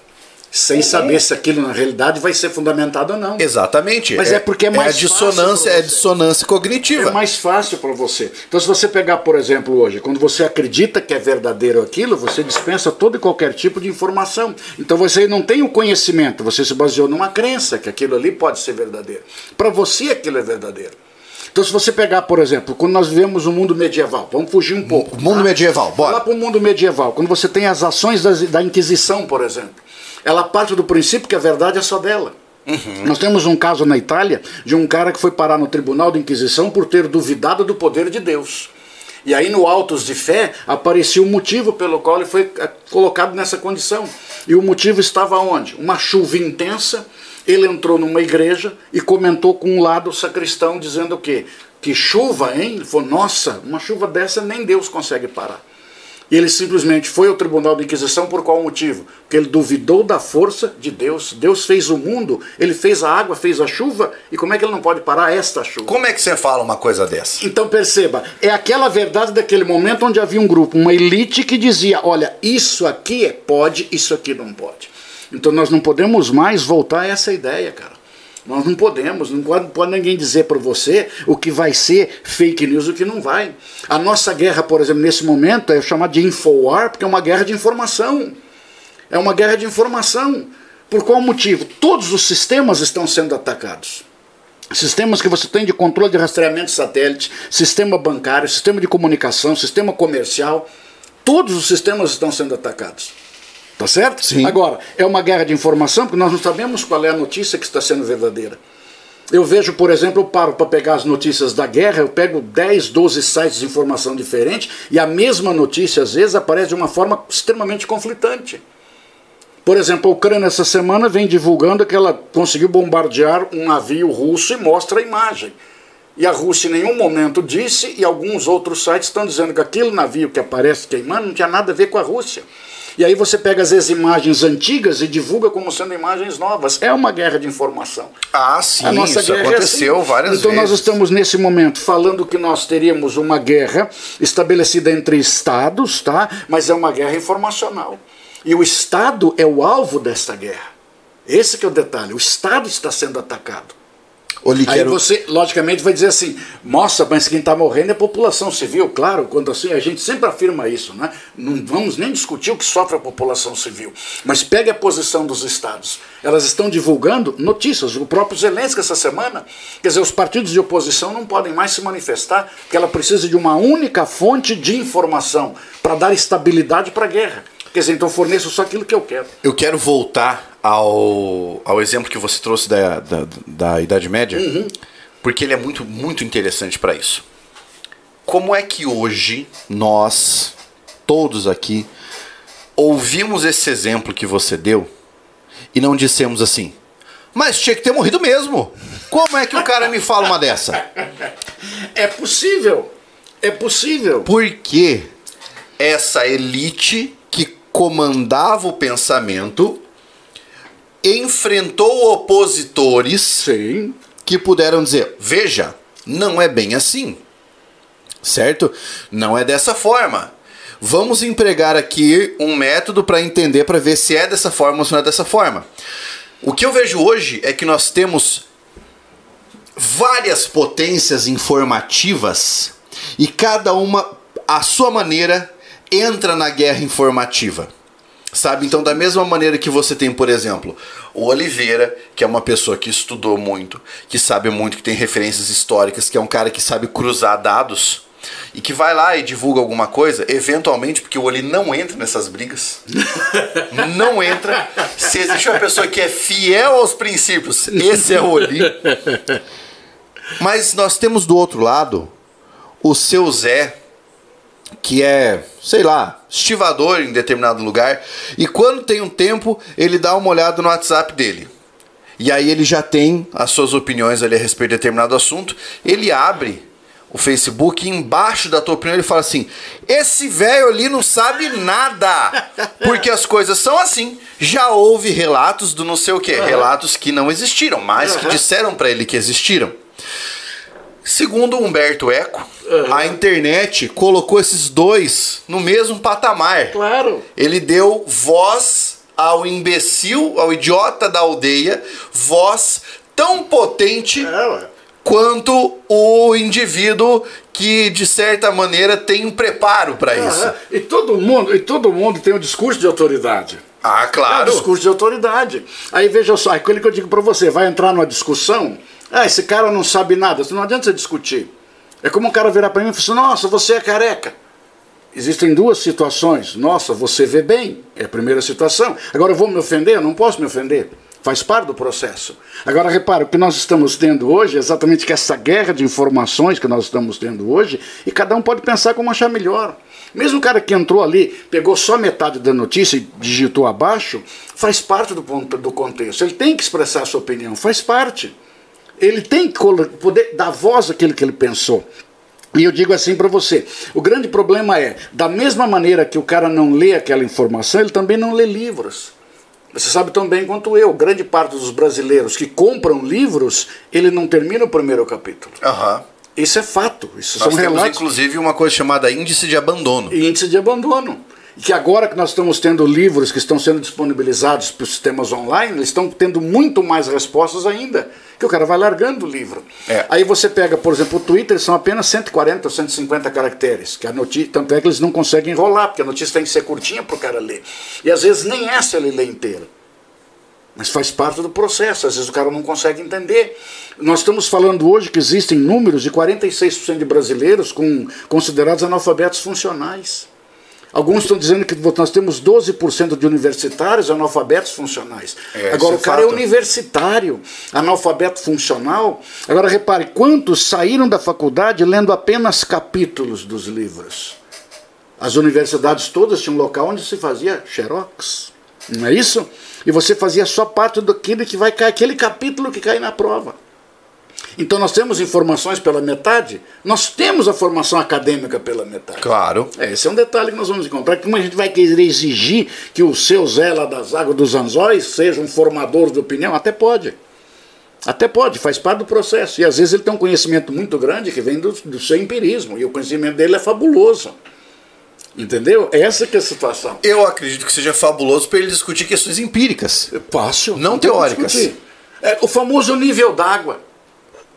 sem saber se aquilo na realidade vai ser fundamentado ou não. Exatamente. Mas é porque é mais a dissonância, é dissonância cognitiva. É mais fácil para você. Então, se você pegar, por exemplo, hoje, quando você acredita que é verdadeiro aquilo, você dispensa todo e qualquer tipo de informação. Então, você não tem o conhecimento, você se baseou numa crença que aquilo ali pode ser verdadeiro. Para você, aquilo é verdadeiro. Então, se você pegar, por exemplo, quando nós vivemos um mundo medieval, vamos fugir um pouco. O mundo medieval, bora. Lá para o mundo medieval, quando você tem as ações das- da Inquisição, por exemplo, ela parte do princípio que a verdade é só dela. Nós temos um caso na Itália de um cara que foi parar no tribunal da Inquisição por ter duvidado do poder de Deus. E aí, no Autos de Fé, aparecia o motivo pelo qual ele foi eh, colocado nessa condição. E o motivo estava onde? Uma chuva intensa. Ele entrou numa igreja e comentou com um lado sacristão, dizendo o quê? Que chuva, hein? Ele falou: Nossa, uma chuva dessa nem Deus consegue parar. E ele simplesmente foi ao tribunal da Inquisição por qual motivo? Porque ele duvidou da força de Deus. Deus fez o mundo, ele fez a água, fez a chuva, e como é que ele não pode parar esta chuva? Como é que você fala uma coisa dessa? Então perceba, é aquela verdade daquele momento onde havia um grupo, uma elite que dizia: olha, isso aqui é pode, isso aqui não pode. Então nós não podemos mais voltar a essa ideia, cara. Nós não podemos, não pode, ninguém dizer para você o que vai ser fake news e o que não vai. A nossa guerra, por exemplo, nesse momento é chamada de Infowar, porque é uma guerra de informação. É uma guerra de informação. Por qual motivo? Todos os sistemas estão sendo atacados. Sistemas que você tem de controle de rastreamento de satélite, sistema bancário, sistema de comunicação, sistema comercial, todos os sistemas estão sendo atacados. Tá certo? Sim. Agora, é uma guerra de informação porque nós não sabemos qual é a notícia que está sendo verdadeira. Eu vejo, por exemplo, eu paro para pegar as notícias da guerra, eu pego 10, 12 sites de informação diferentes e a mesma notícia às vezes aparece de uma forma extremamente conflitante. Por exemplo, a Ucrânia essa semana vem divulgando que ela conseguiu bombardear um navio russo e mostra a imagem. E a Rússia em nenhum momento disse, e alguns outros sites estão dizendo que aquele navio que aparece queimando não tinha nada a ver com a Rússia. E aí você pega às vezes imagens antigas e divulga como sendo imagens novas. É uma guerra de informação. Ah, sim, a nossa isso guerra aconteceu é assim. várias então, vezes. Então nós estamos nesse momento falando que nós teríamos uma guerra estabelecida entre estados, tá? Mas é uma guerra informacional. E o Estado é o alvo desta guerra. Esse que é o detalhe. O Estado está sendo atacado. Aí você, logicamente, vai dizer assim: nossa, mas quem está morrendo é a população civil. Claro, quando assim, a gente sempre afirma isso, né? Não vamos nem discutir o que sofre a população civil. Mas pegue a posição dos estados. Elas estão divulgando notícias. O próprio Zelensky, essa semana, quer dizer, os partidos de oposição não podem mais se manifestar, que ela precisa de uma única fonte de informação para dar estabilidade para a guerra. Quer dizer, então forneço só aquilo que eu quero. Eu quero voltar ao, ao exemplo que você trouxe da, da, da Idade Média, uhum. porque ele é muito, muito interessante para isso. Como é que hoje nós, todos aqui, ouvimos esse exemplo que você deu e não dissemos assim, mas tinha que ter morrido mesmo. Como é que o cara me fala uma dessa? É possível. É possível. Porque essa elite comandava o pensamento, enfrentou opositores Sim. que puderam dizer: veja, não é bem assim. Certo? Não é dessa forma. Vamos empregar aqui um método para entender, para ver se é dessa forma ou se não é dessa forma. O que eu vejo hoje é que nós temos várias potências informativas e cada uma, à sua maneira, entra na guerra informativa. Sabe? Então, da mesma maneira que você tem, por exemplo, o Oliveira, que é uma pessoa que estudou muito, que sabe muito, que tem referências históricas, que é um cara que sabe cruzar dados e que vai lá e divulga alguma coisa, eventualmente, porque o Oli não entra nessas brigas. não entra. Se existe uma pessoa que é fiel aos princípios, esse é o Oli. Mas nós temos do outro lado o seu Zé, que é, sei lá, estivador em determinado lugar, e quando tem um tempo, ele dá uma olhada no WhatsApp dele. E aí ele já tem as suas opiniões ali a respeito de determinado assunto, ele abre o Facebook e embaixo da tua opinião ele fala assim: "Esse velho ali não sabe nada". Porque as coisas são assim. Já houve relatos do não sei o quê, uhum. relatos que não existiram, mas uhum. que disseram para ele que existiram. Segundo Humberto Eco, uhum. a internet colocou esses dois no mesmo patamar. Claro. Ele deu voz ao imbecil, ao idiota da aldeia, voz tão potente é, quanto o indivíduo que de certa maneira tem um preparo para uhum. isso. E todo mundo, e todo mundo tem um discurso de autoridade. Ah, claro. É um discurso de autoridade. Aí veja só, aquilo que eu digo para você, vai entrar numa discussão ah, esse cara não sabe nada. Não adianta você discutir. É como um cara virar para mim e falar assim, nossa, você é careca. Existem duas situações. Nossa, você vê bem. É a primeira situação. Agora eu vou me ofender? Eu não posso me ofender. Faz parte do processo. Agora, repara, o que nós estamos tendo hoje é exatamente que essa guerra de informações que nós estamos tendo hoje, e cada um pode pensar como achar melhor. Mesmo o cara que entrou ali, pegou só metade da notícia e digitou abaixo, faz parte do, do contexto. Ele tem que expressar a sua opinião, faz parte ele tem que poder dar voz àquilo que ele pensou. E eu digo assim para você: o grande problema é, da mesma maneira que o cara não lê aquela informação, ele também não lê livros. Você sabe tão bem quanto eu, grande parte dos brasileiros que compram livros, ele não termina o primeiro capítulo. Uhum. Isso é fato. Isso Nós são temos, relatos. inclusive, uma coisa chamada índice de abandono. Índice de abandono que agora que nós estamos tendo livros que estão sendo disponibilizados para os sistemas online, eles estão tendo muito mais respostas ainda, que o cara vai largando o livro. É. Aí você pega, por exemplo, o Twitter, são apenas 140 ou 150 caracteres, que a notícia, tanto é que eles não conseguem enrolar, porque a notícia tem que ser curtinha para o cara ler. E às vezes nem essa ele lê inteira. Mas faz parte do processo, às vezes o cara não consegue entender. Nós estamos falando hoje que existem números de 46% de brasileiros com, considerados analfabetos funcionais. Alguns estão dizendo que nós temos 12% de universitários analfabetos funcionais. É, Agora, o cara é fato. é universitário, analfabeto funcional. Agora, repare, quantos saíram da faculdade lendo apenas capítulos dos livros? As universidades todas tinham um local onde se fazia xerox. Não é isso? E você fazia só parte daquele que vai cair, aquele capítulo que cai na prova. Então nós temos informações pela metade, nós temos a formação acadêmica pela metade. Claro. É, esse é um detalhe que nós vamos encontrar. Como a gente vai querer exigir que o seu Zé lá das águas dos anzóis seja um formador de opinião? Até pode. Até pode, faz parte do processo. E às vezes ele tem um conhecimento muito grande que vem do, do seu empirismo. E o conhecimento dele é fabuloso. Entendeu? Essa que é a situação. Eu acredito que seja fabuloso para ele discutir questões empíricas. Fácil. Não teóricas. É, o famoso nível d'água.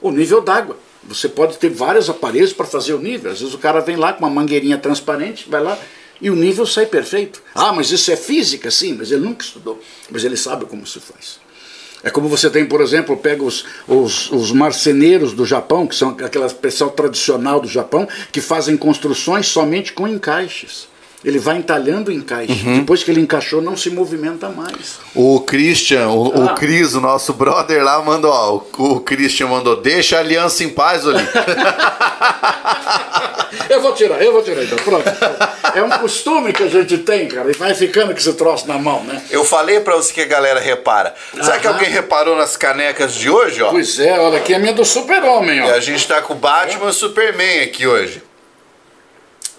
O nível d'água. Você pode ter vários aparelhos para fazer o nível. Às vezes o cara vem lá com uma mangueirinha transparente, vai lá e o nível sai perfeito. Ah, mas isso é física? Sim, mas ele nunca estudou. Mas ele sabe como se faz. É como você tem, por exemplo, pega os, os, os marceneiros do Japão, que são aquela pessoal tradicional do Japão, que fazem construções somente com encaixes. Ele vai entalhando o encaixe. Uhum. Depois que ele encaixou, não se movimenta mais. O Christian, o, ah. o Cris, o nosso brother lá, mandou, ó, o, o Christian mandou, deixa a aliança em paz, Oli. eu vou tirar, eu vou tirar então. Pronto. É um costume que a gente tem, cara, e vai ficando com esse troço na mão, né? Eu falei pra você que a galera repara. Será que alguém reparou nas canecas de hoje, ó? Pois é, olha aqui a minha do Super-Homem, ó. E a gente tá com o Batman e o Superman aqui hoje.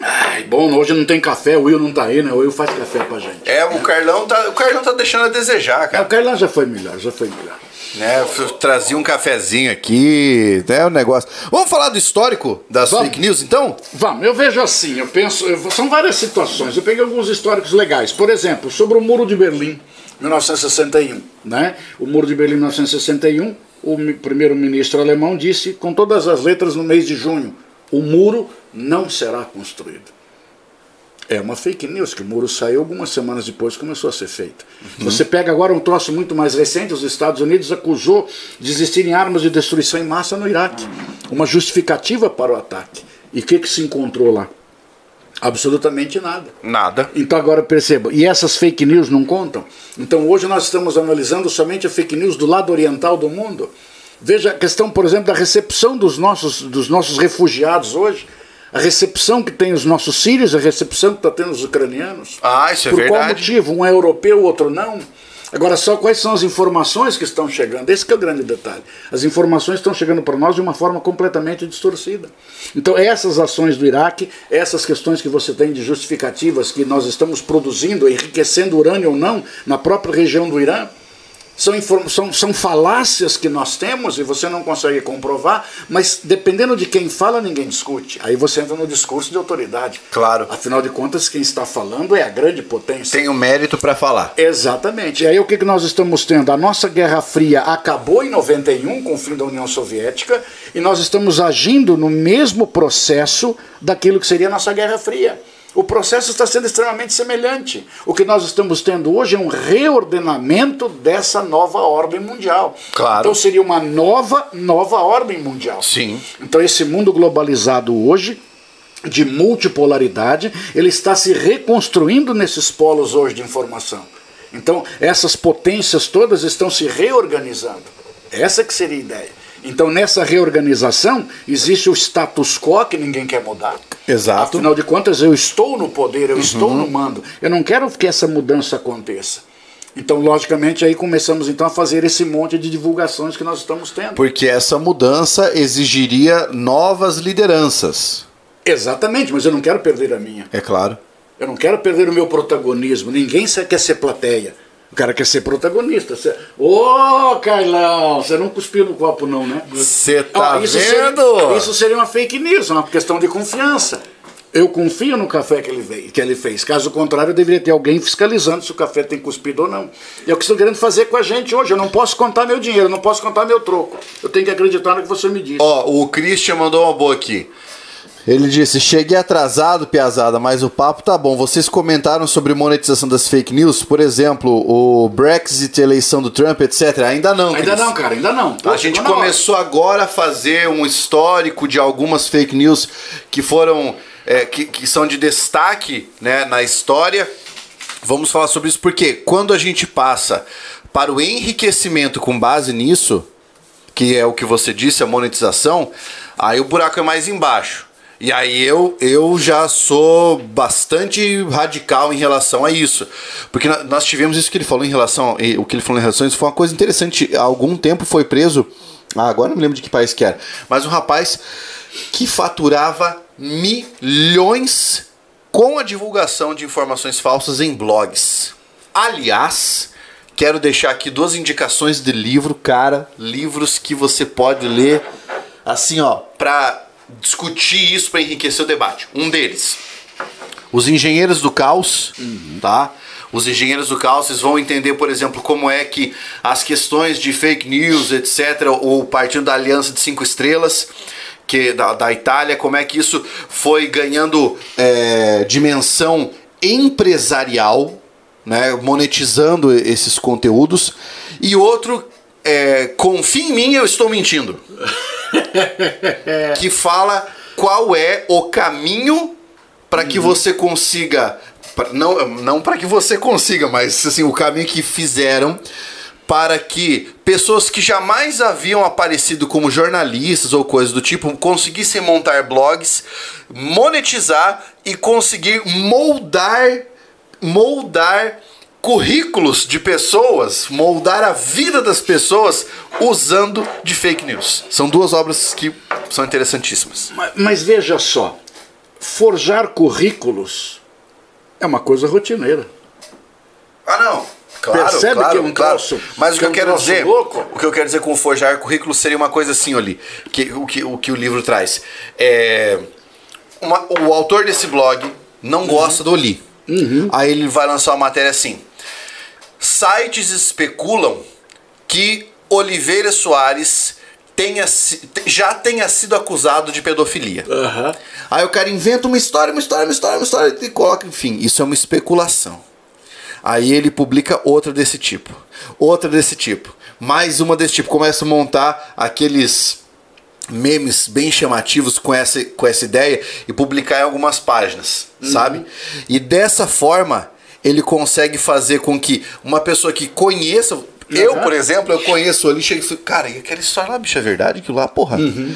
Ai, bom, hoje não tem café, o Will não tá aí, né? O Will faz café pra gente. É, o Carlão tá, o Carlão tá deixando a desejar, cara. É, o Carlão já foi melhor, já foi melhor. Né, trazia um cafezinho aqui, é né, o um negócio. Vamos falar do histórico das Vamos. fake news, então? Vamos, eu vejo assim, eu penso, eu, são várias situações. Eu peguei alguns históricos legais. Por exemplo, sobre o Muro de Berlim, 1961, né? O Muro de Berlim, 1961, o primeiro-ministro alemão disse com todas as letras no mês de junho, o muro não será construído. É uma fake news que o muro saiu algumas semanas depois começou a ser feito. Uhum. Você pega agora um troço muito mais recente, os Estados Unidos acusou de existirem armas de destruição em massa no Iraque. Uma justificativa para o ataque. E o que, que se encontrou lá? Absolutamente nada. Nada. Então agora perceba, e essas fake news não contam? Então hoje nós estamos analisando somente a fake news do lado oriental do mundo. Veja a questão, por exemplo, da recepção dos nossos, dos nossos refugiados hoje a recepção que tem os nossos sírios, a recepção que está tendo os ucranianos. Ah, isso é Por verdade. qual motivo? Um é europeu, o outro não. Agora, só quais são as informações que estão chegando? Esse é o grande detalhe. As informações estão chegando para nós de uma forma completamente distorcida. Então, essas ações do Iraque, essas questões que você tem de justificativas que nós estamos produzindo, enriquecendo urânio ou não, na própria região do Irã, são, são, são falácias que nós temos e você não consegue comprovar, mas dependendo de quem fala, ninguém discute. Aí você entra no discurso de autoridade. Claro. Afinal de contas, quem está falando é a grande potência. Tem o mérito para falar. Exatamente. E aí o que, que nós estamos tendo? A nossa Guerra Fria acabou em 91 com o fim da União Soviética e nós estamos agindo no mesmo processo daquilo que seria a nossa Guerra Fria. O processo está sendo extremamente semelhante. O que nós estamos tendo hoje é um reordenamento dessa nova ordem mundial. Claro. Então seria uma nova, nova ordem mundial. Sim. Então esse mundo globalizado hoje de multipolaridade, ele está se reconstruindo nesses polos hoje de informação. Então, essas potências todas estão se reorganizando. Essa que seria a ideia. Então, nessa reorganização, existe o status quo que ninguém quer mudar. Exato. Afinal de contas, eu estou no poder, eu uhum. estou no mando. Eu não quero que essa mudança aconteça. Então, logicamente, aí começamos então a fazer esse monte de divulgações que nós estamos tendo. Porque essa mudança exigiria novas lideranças. Exatamente, mas eu não quero perder a minha. É claro. Eu não quero perder o meu protagonismo. Ninguém quer ser plateia. O cara quer ser protagonista. Ô, oh, Carlão, você não cuspiu no copo, não, né? Você tá isso vendo? Seria, isso seria uma fake news, uma questão de confiança. Eu confio no café que ele, veio, que ele fez. Caso contrário, deveria ter alguém fiscalizando se o café tem cuspido ou não. E é o que estão querendo fazer com a gente hoje. Eu não posso contar meu dinheiro, eu não posso contar meu troco. Eu tenho que acreditar no que você me disse. Ó, oh, o Christian mandou uma boa aqui. Ele disse: Cheguei atrasado, Piazada, mas o papo tá bom. Vocês comentaram sobre monetização das fake news, por exemplo, o Brexit, eleição do Trump, etc. Ainda não. Ainda não, cara, ainda não. Pô, a gente começou agora a fazer um histórico de algumas fake news que foram. É, que, que são de destaque né, na história. Vamos falar sobre isso porque quando a gente passa para o enriquecimento com base nisso, que é o que você disse, a monetização, aí o buraco é mais embaixo. E aí eu, eu já sou bastante radical em relação a isso. Porque nós tivemos isso que ele falou em relação. O que ele falou em relação a isso foi uma coisa interessante. Há algum tempo foi preso. Ah, agora não me lembro de que país que era. Mas um rapaz que faturava milhões com a divulgação de informações falsas em blogs. Aliás, quero deixar aqui duas indicações de livro, cara, livros que você pode ler assim, ó, para discutir isso, para enriquecer o debate. Um deles, Os Engenheiros do Caos, uhum. tá? Os engenheiros do caos vocês vão entender, por exemplo, como é que as questões de fake news, etc., o partido da Aliança de Cinco Estrelas, que da, da Itália, como é que isso foi ganhando é, dimensão empresarial, né, monetizando esses conteúdos. E outro, é, confia em mim, eu estou mentindo. que fala qual é o caminho para que uhum. você consiga não não para que você consiga, mas assim o caminho que fizeram para que pessoas que jamais haviam aparecido como jornalistas ou coisas do tipo conseguissem montar blogs, monetizar e conseguir moldar moldar currículos de pessoas, moldar a vida das pessoas usando de fake news. São duas obras que são interessantíssimas. Mas, mas veja só, forjar currículos é uma coisa rotineira. Ah, não. Claro, Percebe claro, que é um claro. troço, Mas o que, eu é quero dizer, louco? o que eu quero dizer com forjar currículo seria uma coisa assim, ali, que o que o, que o livro traz. É, uma, o autor desse blog não uhum. gosta do Oli. Uhum. Aí ele vai lançar uma matéria assim: sites especulam que Oliveira Soares tenha, já tenha sido acusado de pedofilia. Uhum. Aí o cara inventa uma história, uma história, uma história, uma história e coloca, enfim, isso é uma especulação. Aí ele publica outra desse tipo, outra desse tipo, mais uma desse tipo, começa a montar aqueles memes bem chamativos com essa, com essa ideia e publicar em algumas páginas, uhum. sabe? E dessa forma ele consegue fazer com que uma pessoa que conheça. Eu, por exemplo, eu conheço ali, chego e falo, cara, e aquela história lá, bicho, é verdade? Aquilo lá, porra. Uhum.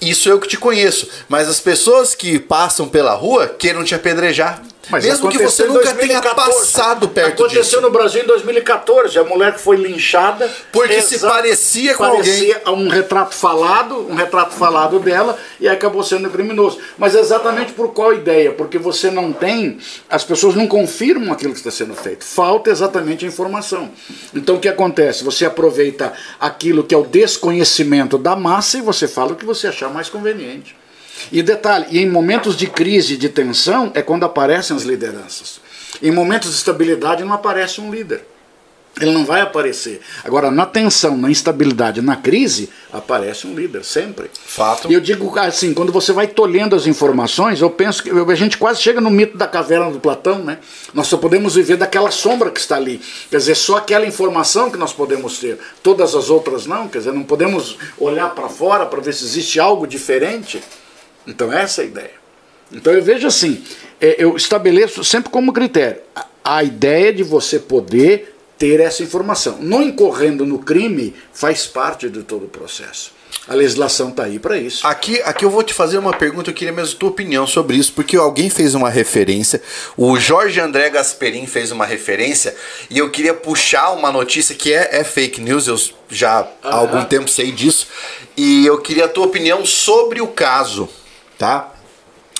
Isso eu que te conheço. Mas as pessoas que passam pela rua queiram te apedrejar. Mas Mesmo que você nunca tenha passado perto aconteceu disso. Aconteceu no Brasil em 2014. A mulher que foi linchada. Porque se parecia com parecia alguém. um retrato falado, um retrato falado dela, e acabou sendo criminoso. Mas exatamente por qual ideia? Porque você não tem. As pessoas não confirmam aquilo que está sendo feito. Falta exatamente a informação. Então o que acontece? Você aproveita aquilo que é o desconhecimento da massa e você fala o que você achar mais conveniente. E detalhe, e em momentos de crise, de tensão, é quando aparecem as lideranças. Em momentos de estabilidade não aparece um líder. Ele não vai aparecer. Agora, na tensão, na instabilidade, na crise, aparece um líder, sempre. Fato. E eu digo assim, quando você vai tolhendo as informações, eu penso que a gente quase chega no mito da caverna do Platão, né? Nós só podemos viver daquela sombra que está ali. Quer dizer, só aquela informação que nós podemos ter. Todas as outras não. Quer dizer, não podemos olhar para fora para ver se existe algo diferente. Então essa é a ideia. Então eu vejo assim, é, eu estabeleço sempre como critério a, ideia de você poder ter essa informação. Não incorrendo no crime faz parte de todo o processo. A legislação está aí para isso. Aqui, aqui eu vou te fazer uma pergunta, eu queria mesmo a tua opinião sobre isso, porque alguém fez uma referência, o Jorge André Gasperin fez uma referência, e eu queria puxar uma notícia que é, é fake news, eu já há algum tempo sei disso, e eu queria a tua opinião sobre o caso tá?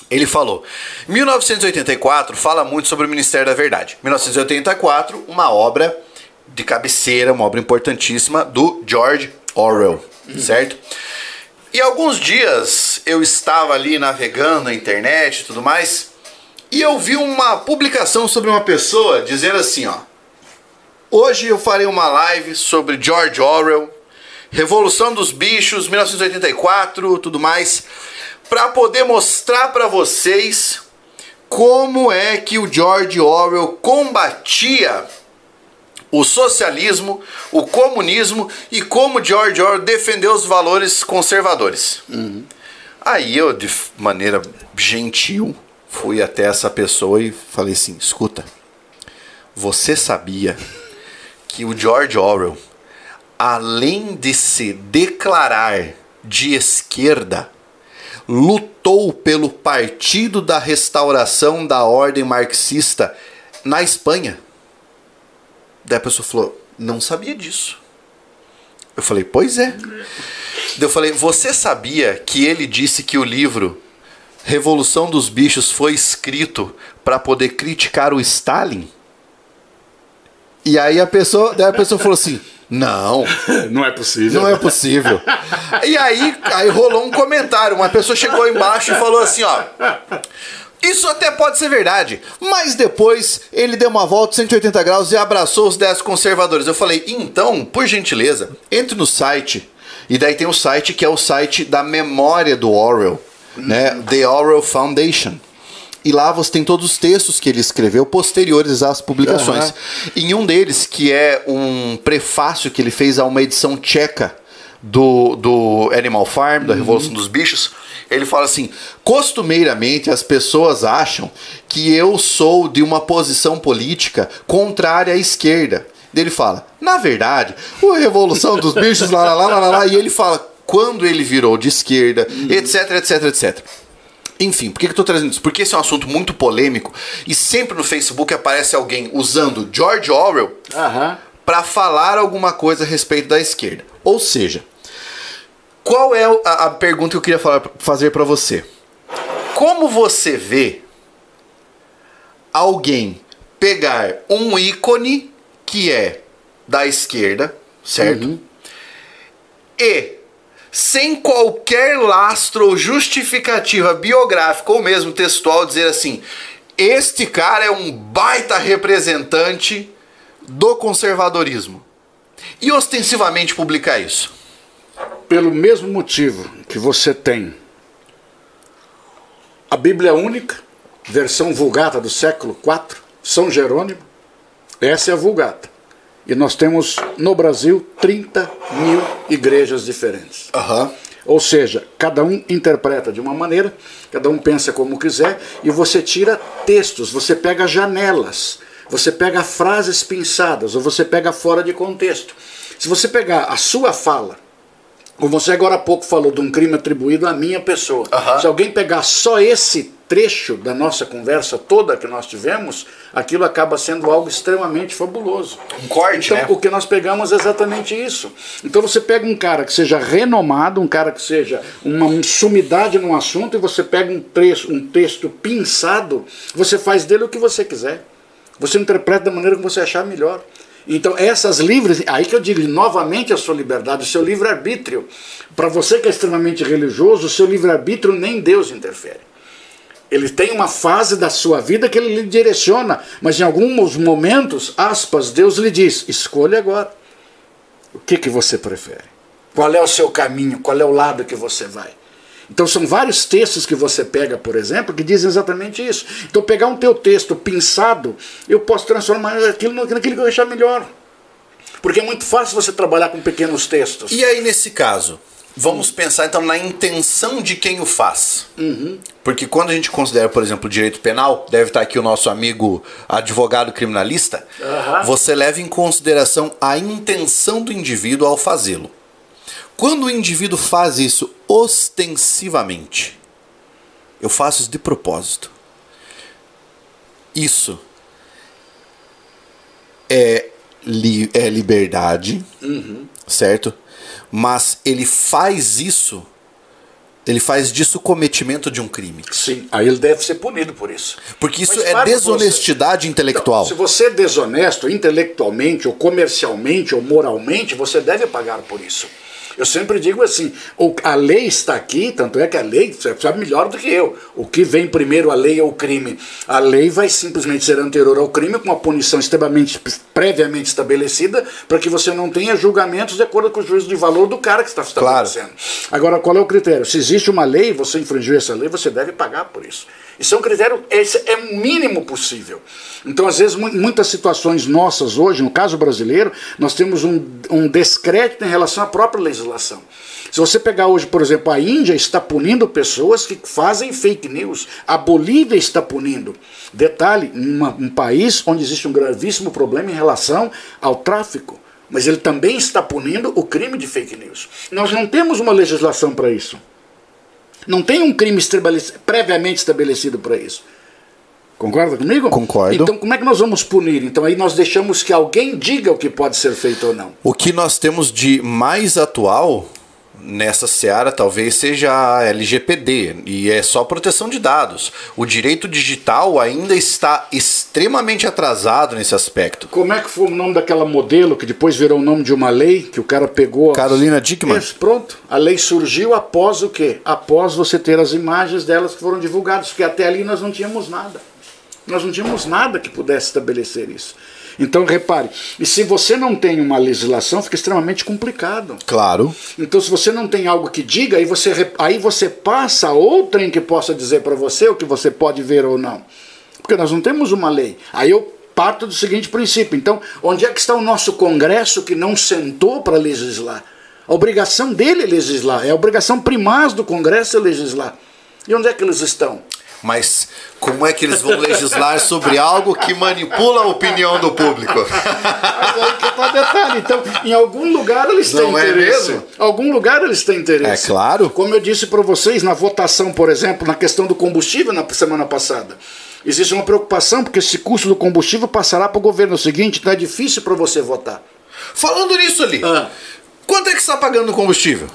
Ele falou: 1984 fala muito sobre o Ministério da Verdade. 1984, uma obra de cabeceira, uma obra importantíssima do George Orwell, certo? E alguns dias eu estava ali navegando na internet e tudo mais, e eu vi uma publicação sobre uma pessoa dizendo assim, ó: Hoje eu farei uma live sobre George Orwell, Revolução dos Bichos, 1984, tudo mais para poder mostrar para vocês como é que o George Orwell combatia o socialismo, o comunismo e como George Orwell defendeu os valores conservadores. Uhum. Aí eu, de maneira gentil, fui até essa pessoa e falei assim: escuta, você sabia que o George Orwell, além de se declarar de esquerda, lutou pelo Partido da Restauração da Ordem Marxista na Espanha. Daí a pessoa falou: Não sabia disso. Eu falei: Pois é. Eu falei: Você sabia que ele disse que o livro Revolução dos Bichos foi escrito para poder criticar o Stalin? E aí a pessoa, daí a pessoa falou assim: não. Não é possível. Não é possível. E aí, aí rolou um comentário. Uma pessoa chegou embaixo e falou assim: ó. Isso até pode ser verdade, mas depois ele deu uma volta 180 graus e abraçou os 10 conservadores. Eu falei, então, por gentileza, entre no site. E daí tem o site que é o site da memória do Orwell, né? The Orwell Foundation. E lá você tem todos os textos que ele escreveu posteriores às publicações. Uhum. Em um deles, que é um prefácio que ele fez a uma edição tcheca do, do Animal Farm, da Revolução uhum. dos Bichos, ele fala assim: costumeiramente as pessoas acham que eu sou de uma posição política contrária à esquerda. Ele fala, na verdade, a Revolução dos Bichos, lá, lá, lá, lá, lá, e ele fala quando ele virou de esquerda, uhum. etc, etc, etc. Enfim, por que, que eu tô trazendo isso? Porque esse é um assunto muito polêmico e sempre no Facebook aparece alguém usando George Orwell uhum. para falar alguma coisa a respeito da esquerda. Ou seja, qual é a, a pergunta que eu queria falar, fazer para você? Como você vê alguém pegar um ícone que é da esquerda, certo? Uhum. E sem qualquer lastro ou justificativa biográfica ou mesmo textual, dizer assim: este cara é um baita representante do conservadorismo. E ostensivamente publicar isso. Pelo mesmo motivo que você tem a Bíblia única, versão vulgata do século IV, São Jerônimo, essa é a vulgata. E nós temos no Brasil 30 mil igrejas diferentes. Uhum. Ou seja, cada um interpreta de uma maneira, cada um pensa como quiser, e você tira textos, você pega janelas, você pega frases pensadas, ou você pega fora de contexto. Se você pegar a sua fala, como você agora há pouco falou de um crime atribuído à minha pessoa, uhum. se alguém pegar só esse trecho da nossa conversa toda que nós tivemos, aquilo acaba sendo algo extremamente fabuloso. Um corte, então, né? o que nós pegamos é exatamente isso. Então você pega um cara que seja renomado, um cara que seja uma sumidade no assunto, e você pega um texto, um texto pinçado, você faz dele o que você quiser. Você interpreta da maneira que você achar melhor. Então, essas livres, aí que eu digo novamente a sua liberdade, o seu livre-arbítrio. Para você que é extremamente religioso, o seu livre-arbítrio nem Deus interfere. Ele tem uma fase da sua vida que ele lhe direciona, mas em alguns momentos, aspas, Deus lhe diz: escolha agora. O que, que você prefere? Qual é o seu caminho? Qual é o lado que você vai? Então são vários textos que você pega, por exemplo, que dizem exatamente isso. Então pegar um teu texto pensado, eu posso transformar aquilo naquilo que eu achar melhor. Porque é muito fácil você trabalhar com pequenos textos. E aí, nesse caso, Vamos pensar então na intenção de quem o faz. Uhum. Porque quando a gente considera, por exemplo, o direito penal, deve estar aqui o nosso amigo advogado criminalista, uhum. você leva em consideração a intenção do indivíduo ao fazê-lo. Quando o indivíduo faz isso ostensivamente, eu faço isso de propósito. Isso é, li é liberdade, uhum. certo? Mas ele faz isso, ele faz disso o cometimento de um crime. Sim, aí ele deve ser punido por isso. Porque isso mas é desonestidade você... intelectual. Então, se você é desonesto intelectualmente, ou comercialmente, ou moralmente, você deve pagar por isso. Eu sempre digo assim: a lei está aqui, tanto é que a lei, você sabe melhor do que eu. O que vem primeiro, a lei ou o crime? A lei vai simplesmente ser anterior ao crime, com uma punição extremamente previamente estabelecida, para que você não tenha julgamentos de acordo com o juízo de valor do cara que está estabelecendo. Claro. Agora, qual é o critério? Se existe uma lei, você infringiu essa lei, você deve pagar por isso. Isso é um critério, esse é o mínimo possível. Então, às vezes, muitas situações nossas hoje, no caso brasileiro, nós temos um, um descrédito em relação à própria legislação. Se você pegar hoje, por exemplo, a Índia está punindo pessoas que fazem fake news, a Bolívia está punindo. Detalhe, uma, um país onde existe um gravíssimo problema em relação ao tráfico, mas ele também está punindo o crime de fake news. Nós não temos uma legislação para isso. Não tem um crime estabelecido, previamente estabelecido para isso. Concorda comigo? Concordo. Então, como é que nós vamos punir? Então, aí nós deixamos que alguém diga o que pode ser feito ou não. O que nós temos de mais atual nessa seara talvez seja a LGPD e é só proteção de dados. O direito digital ainda está extremamente atrasado nesse aspecto. Como é que foi o nome daquela modelo que depois virou o nome de uma lei que o cara pegou? Carolina Dickman. Isso, pronto. A lei surgiu após o quê? Após você ter as imagens delas que foram divulgadas, porque até ali nós não tínhamos nada. Nós não tínhamos nada que pudesse estabelecer isso. Então, repare, e se você não tem uma legislação, fica extremamente complicado. Claro. Então, se você não tem algo que diga, aí você, aí você passa a outrem que possa dizer para você o que você pode ver ou não. Porque nós não temos uma lei. Aí eu parto do seguinte princípio. Então, onde é que está o nosso Congresso que não sentou para legislar? A obrigação dele é legislar. É a obrigação primaz do Congresso é legislar. E onde é que eles estão? Mas como é que eles vão legislar sobre algo que manipula a opinião do público? Mas aí que tá detalhe. Então, em algum lugar eles têm Não é interesse. mesmo? algum lugar eles têm interesse. É claro. Como eu disse para vocês na votação, por exemplo, na questão do combustível na semana passada. Existe uma preocupação porque esse custo do combustível passará para o governo seguinte, então é difícil para você votar. Falando nisso ali, Ah. quanto é que está pagando no combustível?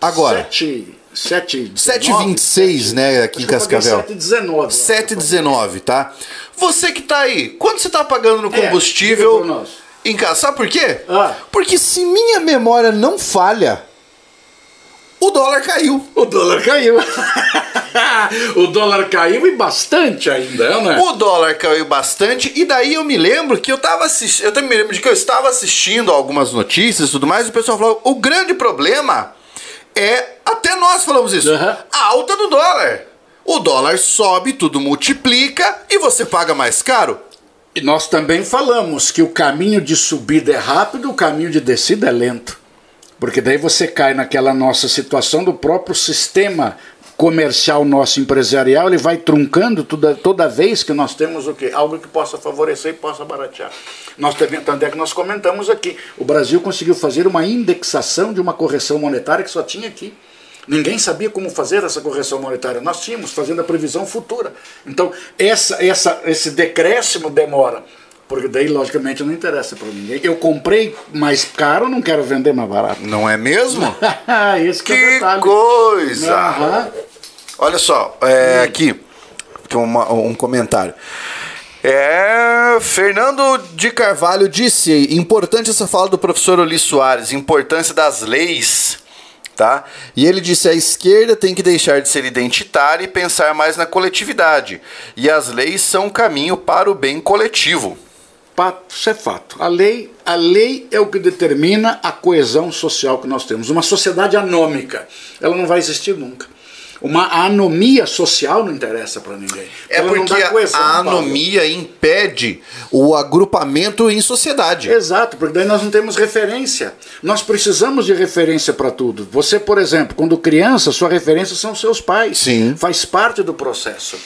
Agora. 7, 7, 7,26, né, aqui em Cascavel. 7,19. 7,19, tá? Você que tá aí, quanto você tá pagando no É, combustível nós. em casa? Sabe por quê? Ah. Porque se minha memória não falha, o dólar caiu. O dólar caiu. o dólar caiu e bastante ainda, né? O dólar caiu bastante e daí eu me lembro que eu tava assistindo, eu também me lembro de que eu estava assistindo algumas notícias e tudo mais e o pessoal falou, o grande problema é, até nós falamos isso, Aham. a alta do dólar. O dólar sobe, tudo multiplica e você paga mais caro. E nós também falamos que o caminho de subida é rápido, o caminho de descida é lento. Porque daí você cai naquela nossa situação do próprio sistema comercial nosso empresarial, ele vai truncando toda, toda vez que nós temos o quê? Algo que possa favorecer e possa baratear. Nós também, tanto é que nós comentamos aqui, o Brasil conseguiu fazer uma indexação de uma correção monetária que só tinha aqui. Ninguém sabia como fazer essa correção monetária. Nós tínhamos, fazendo a previsão futura. Então, essa, essa, esse decréscimo demora. Porque daí, logicamente, não interessa para ninguém. Eu comprei mais caro, não quero vender mais barato. Não é mesmo? Esse que, é que detalhe. coisa! Aham. Olha só, é, aqui tem uma- um comentário. É, Fernando de Carvalho disse: importante essa fala do professor Oli Soares, importância das leis. Tá? E ele disse: a esquerda tem que deixar de ser identitária e pensar mais na coletividade. E as leis são um caminho para o bem coletivo. Isso é fato. A lei, a lei é o que determina a coesão social que nós temos. Uma sociedade anômica, ela não vai existir nunca. Uma anomia social não interessa para ninguém. É porque a, anomia impede o agrupamento em sociedade. Exato, porque daí nós não temos referência. Nós precisamos de referência para tudo. Você, por exemplo, quando criança, sua referência são seus pais. Sim. Faz parte do processo.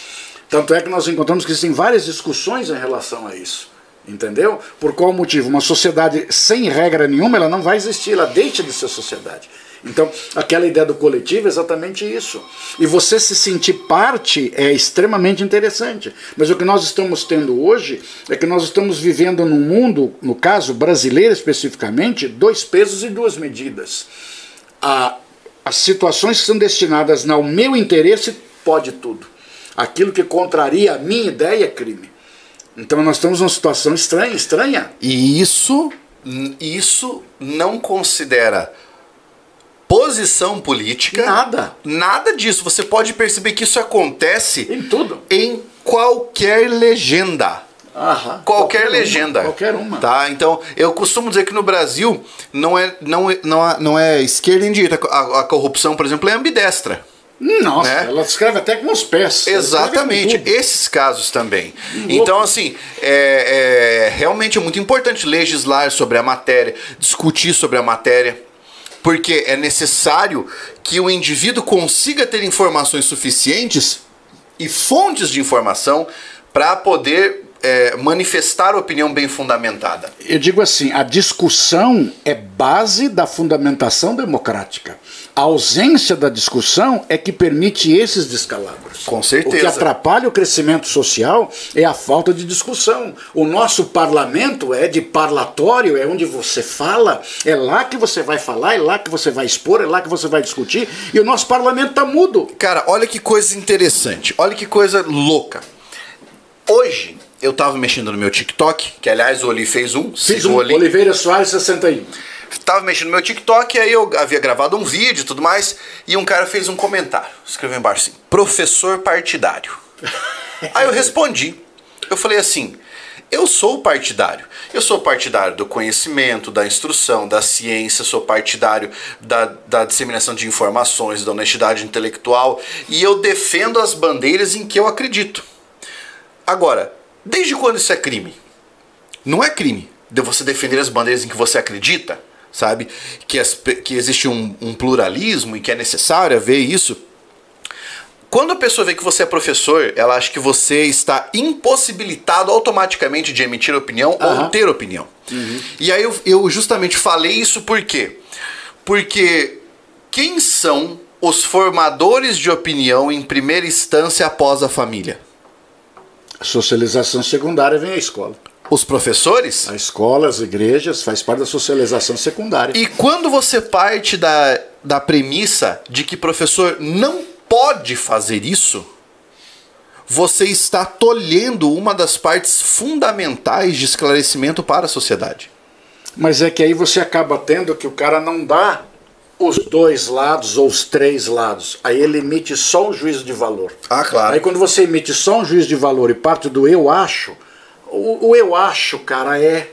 Tanto é que nós encontramos que existem várias discussões em relação a isso. Entendeu? Por qual motivo? Uma sociedade sem regra nenhuma, ela não vai existir, ela deixa de ser sociedade. Então, aquela ideia do coletivo é exatamente isso. E você se sentir parte é extremamente interessante. Mas o que nós estamos tendo hoje é que nós estamos vivendo num mundo, no caso brasileiro especificamente, dois pesos e duas medidas. A- as situações que são destinadas ao meu interesse, pode tudo. Aquilo que contraria a minha ideia é crime. Então nós estamos numa situação estranha, estranha. E isso, isso não considera posição política. Nada. Nada disso. Você pode perceber que isso acontece Em tudo. em qualquer legenda. Aham. Qualquer, uma, legenda. qualquer uma. Tá? Então, eu costumo dizer que no Brasil não é, não é, não é, não é esquerda nem direita. A, a corrupção, por exemplo, é ambidestra. Nossa, né? ela escreve até com os pés. Exatamente, esses casos também. louco. Então, assim, é, é realmente é muito importante legislar sobre a matéria, discutir sobre a matéria, porque é necessário que o indivíduo consiga ter informações suficientes e fontes de informação para poder é, manifestar opinião bem fundamentada? Eu digo assim: a discussão é base da fundamentação democrática. A ausência da discussão é que permite esses descalabros. Com certeza. O que atrapalha o crescimento social é a falta de discussão. O nosso parlamento é de parlatório, é onde você fala, é lá que você vai falar, é lá que você vai expor, é lá que você vai discutir, e o nosso parlamento está mudo. Cara, olha que coisa interessante, olha que coisa louca. Hoje, eu tava mexendo no meu TikTok, que aliás o Oli fez um. Fiz um, Oliveira Soares 61 tava mexendo no meu TikTok, aí eu havia gravado um vídeo e tudo mais, e um cara fez um comentário, escreveu embaixo assim, professor partidário. aí eu respondi, eu falei assim, eu sou partidário. Eu sou partidário do conhecimento, da instrução, da ciência, sou partidário da, da disseminação de informações, da honestidade intelectual e eu defendo as bandeiras em que eu acredito. Agora, desde quando isso é crime? Não é crime de você defender as bandeiras em que você acredita? sabe? Que, as, que existe um, um pluralismo e que é necessário haver isso. Quando a pessoa vê que você é professor, ela acha que você está impossibilitado automaticamente de emitir opinião uhum. ou ter opinião. Uhum. E aí eu, eu justamente falei isso por quê? Porque quem são os formadores de opinião em primeira instância após a família? Socialização secundária vem à escola. Os professores? A escola, as igrejas, faz parte da socialização secundária. E quando você parte da, da premissa de que professor não pode fazer isso, você está tolhendo uma das partes fundamentais de esclarecimento para a sociedade. Mas é que aí você acaba tendo que o cara não dá os dois lados ou os três lados. Aí ele emite só um juízo de valor. Ah, claro. Aí quando você emite só um juízo de valor e parte do eu acho, o, o eu acho, cara, é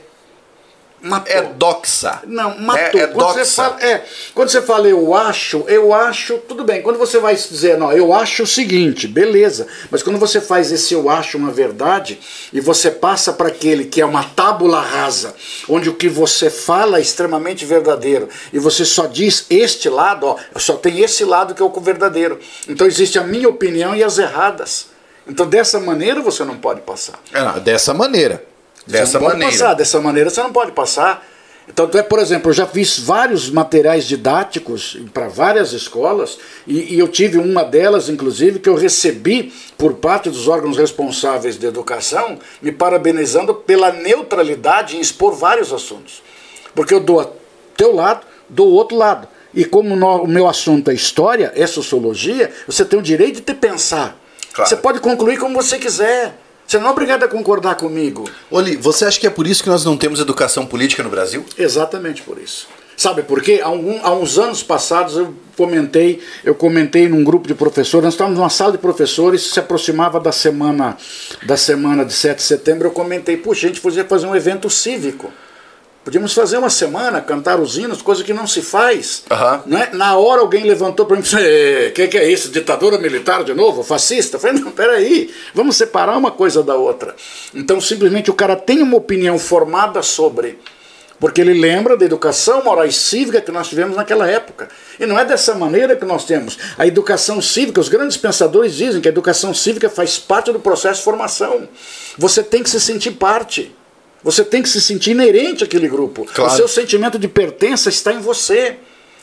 Matou. É doxa. Não, matou. É, é quando, doxa. Você fala, é, quando você fala eu acho, eu acho, tudo bem. Quando você vai dizer, não, eu acho o seguinte, beleza. Mas quando você faz esse eu acho uma verdade e você passa para aquele que é uma tábula rasa, onde o que você fala é extremamente verdadeiro e você só diz este lado, ó, só tem esse lado que é o verdadeiro. Então existe a minha opinião e as erradas. Então dessa maneira você não pode passar. É, dessa maneira. Dessa maneira. Passar. Dessa maneira você não pode passar. Então, é, por exemplo, eu já fiz vários materiais didáticos para várias escolas e, e, eu tive uma delas, inclusive, que eu recebi por parte dos órgãos responsáveis de educação, me parabenizando pela neutralidade em expor vários assuntos. Porque eu dou teu lado, dou outro lado. E como no, o meu assunto é história, é sociologia, você tem o direito de te pensar. Claro. Você pode concluir como você quiser. Você não é obrigado a concordar comigo. Oli, você acha que é por isso que nós não temos educação política no Brasil? Exatamente por isso. Sabe por quê? Há, um, há uns anos passados eu comentei, eu comentei num grupo de professores, nós estávamos numa sala de professores, se aproximava da semana da semana de 7 de setembro, eu comentei, puxa, a gente podia fazer um evento cívico. Podíamos fazer uma semana, cantar os hinos, coisa que não se faz. Uhum. Né? Na hora alguém levantou para mim e disse: O que, que, é isso? Ditadura militar de novo? Fascista? Eu falei: Não, peraí, vamos separar uma coisa da outra. Então, simplesmente o cara tem uma opinião formada sobre. Porque ele lembra da educação moral e cívica que nós tivemos naquela época. E não é dessa maneira que nós temos. A educação cívica, os grandes pensadores dizem que a educação cívica faz parte do processo de formação. Você tem que se sentir parte. Você tem que se sentir inerente àquele grupo. Claro. O seu sentimento de pertença está em você.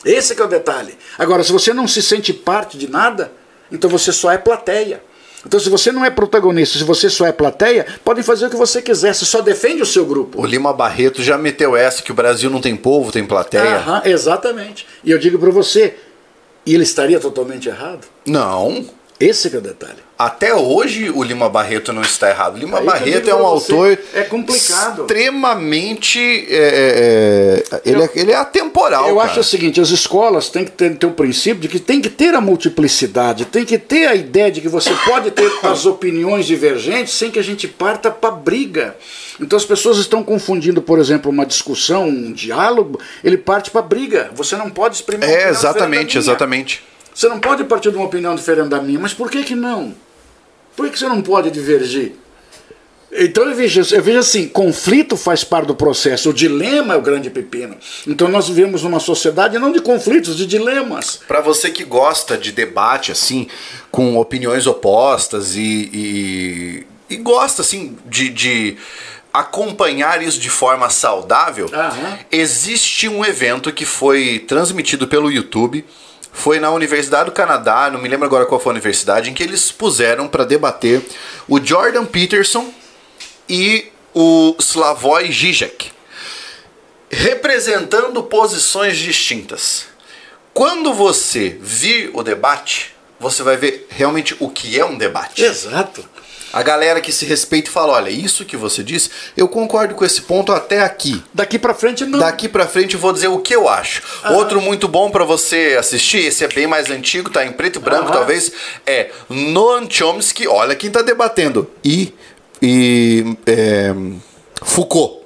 Esse é o detalhe. Agora, se você não se sente parte de nada, então você só é plateia. Então, se você não é protagonista, se você só é plateia, podem fazer o que você quiser, você só defende o seu grupo. O Lima Barreto já meteu essa que o Brasil não tem povo, tem plateia. Aham, exatamente. E eu digo para você, e ele estaria totalmente errado? Não. Esse é o detalhe. Até hoje o Lima Barreto não está errado. Lima Aí Barreto é um autor é complicado. extremamente. É, é, é ele, é, ele é atemporal. Eu cara. acho o seguinte: as escolas têm que ter, ter o princípio de que tem que ter a multiplicidade, tem que ter a ideia de que você pode ter as opiniões divergentes sem que a gente parta para briga. Então as pessoas estão confundindo, por exemplo, uma discussão, um diálogo, ele parte para briga. Você não pode experimentar. É, exatamente, exatamente. Você não pode partir de uma opinião diferente da minha, mas por que, que não? Por que, que você não pode divergir? Então eu vejo, eu vejo assim, conflito faz parte do processo, o dilema é o grande pepino. Então nós vivemos numa sociedade não de conflitos, de dilemas. Para você que gosta de debate assim, com opiniões opostas e, e e gosta, assim, de, de acompanhar isso de forma saudável, Aham. existe um evento que foi transmitido pelo YouTube. Foi na Universidade do Canadá, não me lembro agora qual foi a universidade, em que eles puseram para debater o Jordan Peterson e o Slavoj Žižek, representando posições distintas. Quando você vir o debate, você vai ver realmente o que é um debate. Exato. A galera que se respeita e fala: olha, isso que você disse, eu concordo com esse ponto até aqui. Daqui pra frente não. Daqui pra frente eu vou dizer o que eu acho. Outro muito bom pra você assistir, esse é bem mais antigo, tá em preto e branco Aham. talvez, é Noam Chomsky, olha quem tá debatendo, e, e é, Foucault.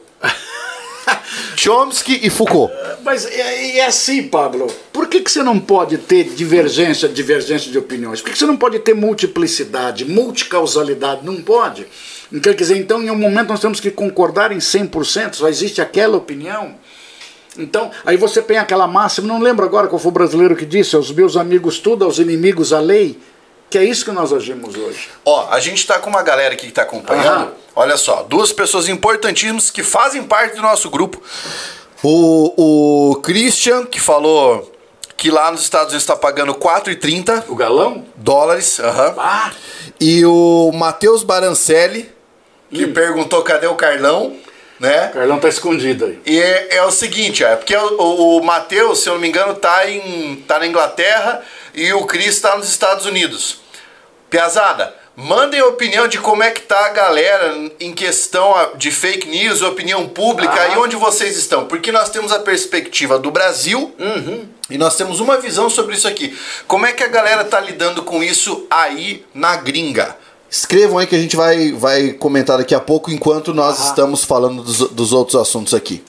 Chomsky e Foucault. Mas é, é assim, Pablo. Por que, que você não pode ter divergência, divergência de opiniões? Por que, que você não pode ter multiplicidade, multicausalidade? Não pode. Quer dizer, então, em um momento nós temos que concordar em 100%, só existe aquela opinião. Então, aí você tem aquela máxima, não lembro agora qual foi o brasileiro que disse, aos meus amigos tudo, aos inimigos a lei, que é isso que nós agimos hoje. Ó, a gente tá com uma galera aqui que tá acompanhando. Aham. Olha só, duas pessoas importantíssimas que fazem parte do nosso grupo. O, o Christian, que falou que lá nos Estados Unidos está pagando 4,30 O galão? dólares. aham. Ah, E o Matheus Barancelli, que perguntou cadê o Carlão, né? o Carlão tá escondido aí. E é, é o seguinte, ó, é porque o, o, o Matheus, se eu não me engano, tá, em, tá na Inglaterra e o Cris tá nos Estados Unidos. Piazada, mandem a opinião de como é que tá a galera em questão de fake news, opinião pública Aham. e onde vocês estão. Porque nós temos a perspectiva do Brasil e nós temos uma visão sobre isso aqui. Como é que a galera tá lidando com isso aí na gringa? Escrevam aí que a gente vai, vai comentar daqui a pouco enquanto nós Aham. estamos falando dos, dos outros assuntos aqui.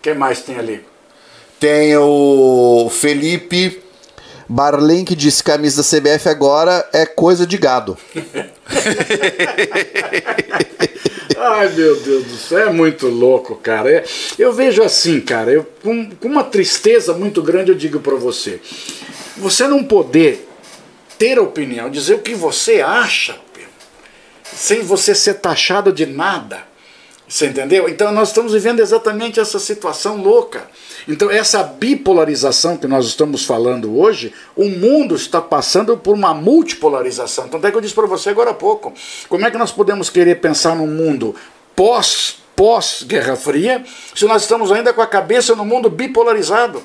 Quem mais tem ali? Tem o Felipe Barlen que disse camisa CBF agora é coisa de gado. Ai, meu Deus do céu, é muito louco, cara. É- eu vejo assim, cara, eu, com, com uma tristeza muito grande, eu digo pra você: você não poder ter opinião, dizer o que você acha, sem você ser taxado de nada. Você entendeu? Então nós estamos vivendo exatamente essa situação louca. Então essa bipolarização que nós estamos falando hoje, o mundo está passando por uma multipolarização. Tanto é que eu disse para você agora há pouco, como é que nós podemos querer pensar num mundo pós pós Guerra Fria, se nós estamos ainda com a cabeça no mundo bipolarizado?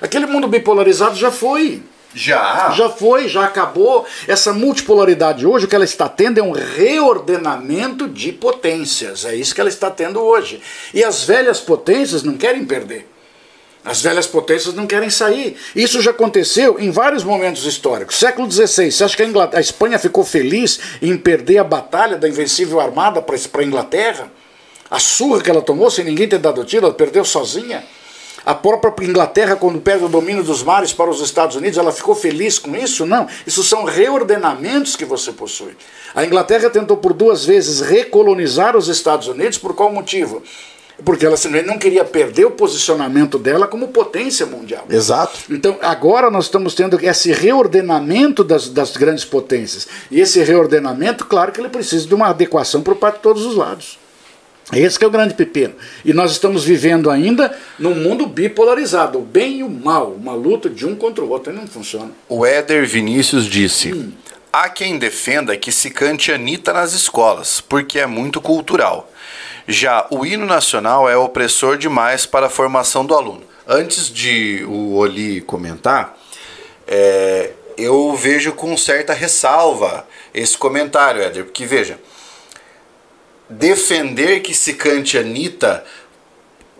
Aquele mundo bipolarizado já foi. Já? Já foi, já acabou. Essa multipolaridade hoje, o que ela está tendo é um reordenamento de potências. É isso que ela está tendo hoje. E as velhas potências não querem perder. As velhas potências não querem sair. Isso já aconteceu em vários momentos históricos. Século XVI, você acha que a, Inglaterra, a Espanha ficou feliz em perder a batalha da Invencível Armada para a Inglaterra? A surra que ela tomou sem ninguém ter dado tiro, ela perdeu sozinha? A própria Inglaterra, quando perde o domínio dos mares para os Estados Unidos, ela ficou feliz com isso? Não. Isso são reordenamentos que você possui. A Inglaterra tentou por duas vezes recolonizar os Estados Unidos, por qual motivo? Porque ela não queria perder o posicionamento dela como potência mundial. Exato. Então, agora nós estamos tendo esse reordenamento das, das grandes potências. E esse reordenamento, claro que ele precisa de uma adequação por parte de todos os lados. Esse que é o grande pepino. E nós estamos vivendo ainda num mundo bipolarizado, o bem e o mal, uma luta de um contra o outro, e não funciona. O Éder Vinícius disse: Há quem defenda que se cante Anitta nas escolas, porque é muito cultural. Já o hino nacional é opressor demais para a formação do aluno. Antes de o Oli comentar, é, eu vejo com certa ressalva esse comentário, Éder, porque veja, defender que se cante Anitta,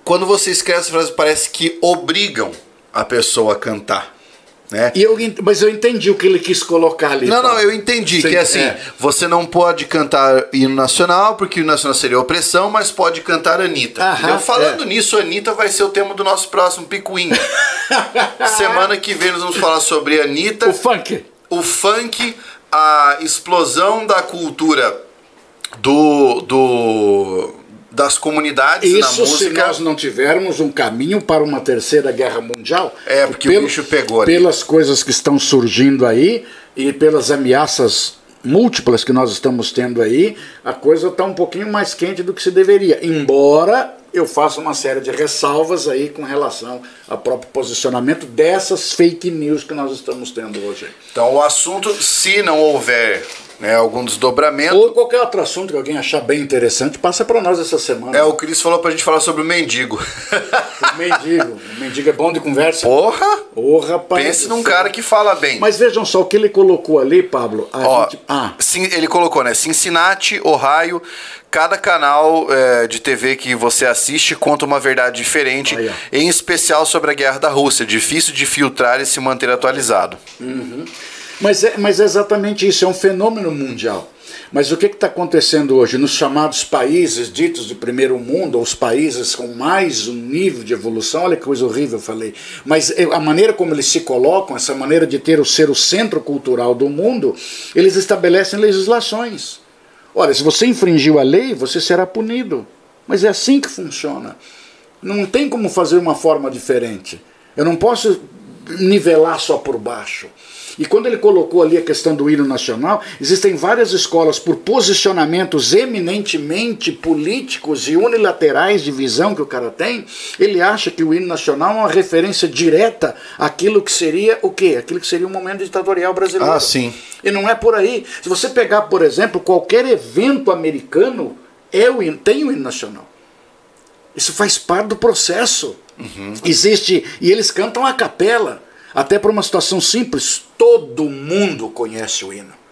quando você escreve essa frase, parece que obrigam a pessoa a cantar. Né? E eu, mas eu entendi o que ele quis colocar ali. Não, não, eu entendi Sim, que assim, é. você não pode cantar hino nacional, porque o hino nacional seria opressão, mas pode cantar Anitta. Aham? Falando é. nisso, Anitta vai ser o tema do nosso próximo Picuinha. Semana que vem nós vamos falar sobre Anitta, O funk. o funk, a explosão da cultura do, do das comunidades na Isso se música. nós não tivermos um caminho para uma terceira guerra mundial. É, porque o bicho pegou ali. Pelas coisas que estão surgindo aí e pelas ameaças múltiplas que nós estamos tendo aí, a coisa está um pouquinho mais quente do que se deveria. Embora eu faça uma série de ressalvas aí com relação ao próprio posicionamento dessas fake news que nós estamos tendo hoje. Então, o assunto, se não houver né, algum desdobramento. Ou qualquer outro assunto que alguém achar bem interessante, passa para nós essa semana. É, o Cris falou pra gente falar sobre o mendigo. O mendigo. O mendigo é bom de conversa. Porra! Porra, rapaz. Pense num cara que fala bem. Mas vejam só o que ele colocou ali, Pablo. Ó, gente... ah. sim, ele colocou, né? Cincinnati, Ohio. Cada canal é, de TV que você assiste conta uma verdade diferente, Aí, em especial sobre a guerra da Rússia. Difícil de filtrar e se manter atualizado. Uhum. Mas é, mas é exatamente isso, é um fenômeno mundial. Mas o que está acontecendo hoje nos chamados países ditos de primeiro mundo, os países com mais um nível de evolução? Olha que coisa horrível eu falei. Mas a maneira como eles se colocam, essa maneira de ter o ser o centro cultural do mundo, eles estabelecem legislações. Olha, se você infringiu a lei, você será punido. Mas é assim que funciona. Não tem como fazer uma forma diferente. Eu não posso nivelar só por baixo. E quando ele colocou ali a questão do hino nacional, existem várias escolas por posicionamentos eminentemente políticos e unilaterais de visão que o cara tem, ele acha que o hino nacional é uma referência direta àquilo que seria o quê? Aquilo que seria o um momento ditatorial brasileiro. Ah, sim. E não é por aí. Se você pegar, por exemplo, qualquer evento americano, é o hino, tem o hino nacional. Isso faz parte do processo. Uhum. Existe, e eles cantam a capela. Até por uma situação simples, todo mundo conhece o hino.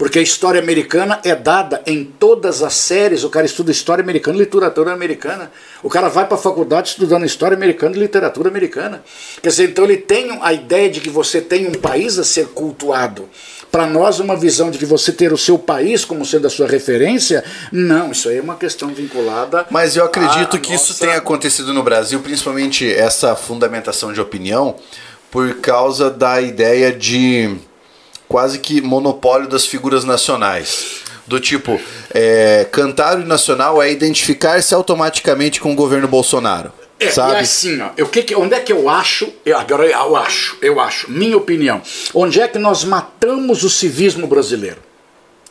Porque a história americana é dada em todas as séries. O cara estuda história americana e literatura americana. O cara vai para a faculdade estudando história americana e literatura americana. Quer dizer, então ele tem a ideia de que você tem um país a ser cultuado. Para nós, uma visão de que você ter o seu país como sendo a sua referência, não, isso aí é uma questão vinculada. Mas eu acredito que nossa... isso tenha acontecido no Brasil, principalmente essa fundamentação de opinião por causa da ideia de quase que monopólio das figuras nacionais. Do tipo, é, cantar o nacional é identificar-se automaticamente com o governo Bolsonaro. É, sabe? é assim, ó, eu, que, onde é que eu acho, eu, agora eu acho, eu acho, minha opinião, onde é que nós matamos o civismo brasileiro?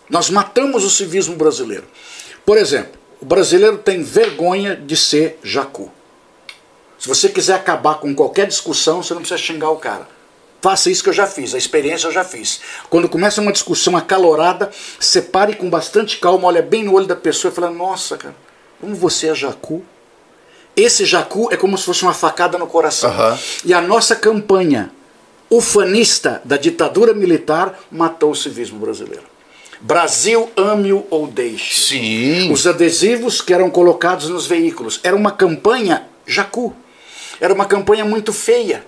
Nós matamos o civismo brasileiro. Por exemplo, o brasileiro tem vergonha de ser jacu. Se você quiser acabar com qualquer discussão, você não precisa xingar o cara. Faça isso que eu já fiz, a experiência eu já fiz. Quando começa uma discussão acalorada, separe com bastante calma, olha bem no olho da pessoa e fala: Nossa, cara, como você é jacu? Esse jacu é como se fosse uma facada no coração. Uhum. E a nossa campanha ufanista da ditadura militar matou o civismo brasileiro. Brasil ame-o ou deixe. Sim. Os adesivos que eram colocados nos veículos. Era uma campanha jacu. Era uma campanha muito feia.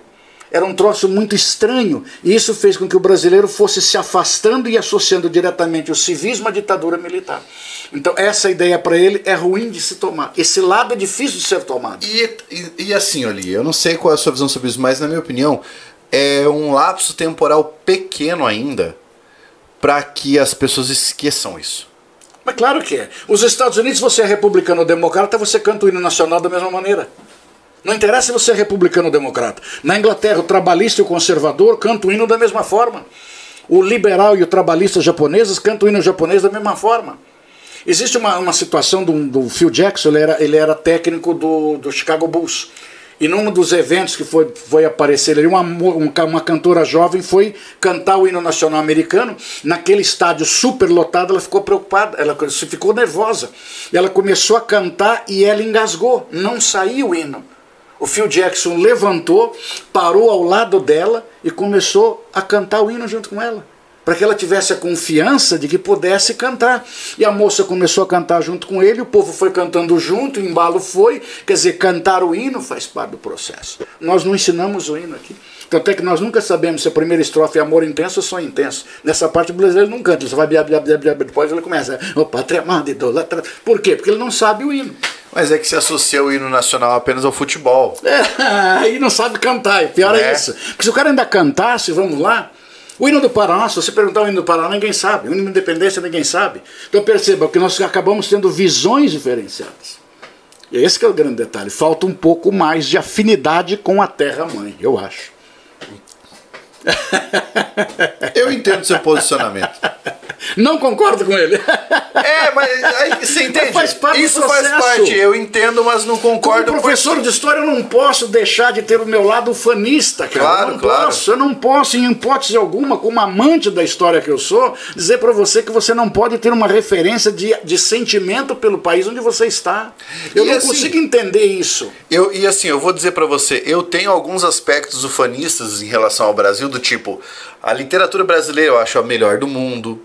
Era um troço muito estranho. E isso fez com que o brasileiro fosse se afastando e associando diretamente o civismo à ditadura militar. Então, essa ideia para ele é ruim de se tomar. Esse lado é difícil de ser tomado. E, e, e assim, Oli, eu não sei qual é a sua visão sobre isso, mas na minha opinião, é um lapso temporal pequeno ainda para que as pessoas esqueçam isso. Mas claro que é. Os Estados Unidos, você é republicano ou democrata, você canta o hino nacional da mesma maneira. Não interessa se você é republicano ou democrata. Na Inglaterra, o trabalhista e o conservador cantam o hino da mesma forma. O liberal e o trabalhista japoneses cantam o hino japonês da mesma forma. Existe uma, uma situação do, do Phil Jackson, ele era, ele era técnico do, do Chicago Bulls. E num dos eventos que foi, foi aparecer ali, uma, uma cantora jovem foi cantar o hino nacional americano. Naquele estádio super lotado, ela ficou preocupada, ela ficou nervosa. Ela começou a cantar e ela engasgou, não saiu o hino. O Phil Jackson levantou, parou ao lado dela e começou a cantar o hino junto com ela. Para que ela tivesse a confiança de que pudesse cantar. E a moça começou a cantar junto com ele, o povo foi cantando junto, o embalo foi. Quer dizer, cantar o hino faz parte do processo. Nós não ensinamos o hino aqui. Tanto é que nós nunca sabemos se a primeira estrofe é amor intenso ou só intenso. Nessa parte o brasileiro não canta, ele só vai biab, biab, biab, depois ele começa, o pátria amada, idolatra. Por quê? Porque ele não sabe o hino. Mas é que se associa o hino nacional apenas ao futebol. É, aí não sabe cantar, e pior é. é isso. Porque se o cara ainda cantasse, vamos lá, o hino do Paraná, se você perguntar o hino do Paraná, ninguém sabe. O hino da independência, ninguém sabe. Então perceba que nós acabamos tendo visões diferenciadas. E esse que é o grande detalhe. Falta um pouco mais de afinidade com a terra-mãe, eu acho. Eu entendo seu posicionamento. Não concordo com ele. É, mas aí, você entende? Faz parte do Isso faz parte, eu entendo, mas não Como concordo. professor de história, eu não posso deixar de ter o meu lado fanista, cara. Claro, eu não claro. posso, eu não posso, em hipótese alguma, como amante da história que eu sou, dizer para você que você não pode ter uma referência de, de sentimento pelo país onde você está. Eu E não assim- consigo entender isso. Eu, e assim, eu vou dizer pra você, eu tenho alguns aspectos ufanistas em relação ao Brasil, do tipo, a literatura brasileira eu acho a melhor do mundo.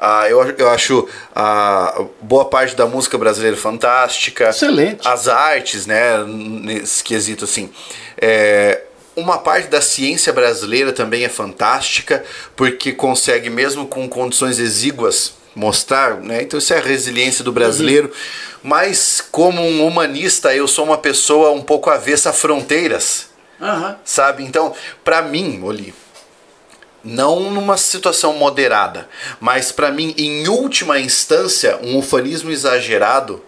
Ah, eu, eu acho a boa parte da música brasileira fantástica. Excelente. As artes, né, nesse quesito assim. É, uma parte da ciência brasileira também é fantástica, porque consegue, mesmo com condições exíguas, mostrar, né? Então isso é a resiliência do brasileiro. Mas como um humanista, eu sou uma pessoa um pouco avessa a fronteiras, Aham. sabe? Então, pra mim, Oli, não numa situação moderada, mas pra mim, em última instância, um ufanismo exagerado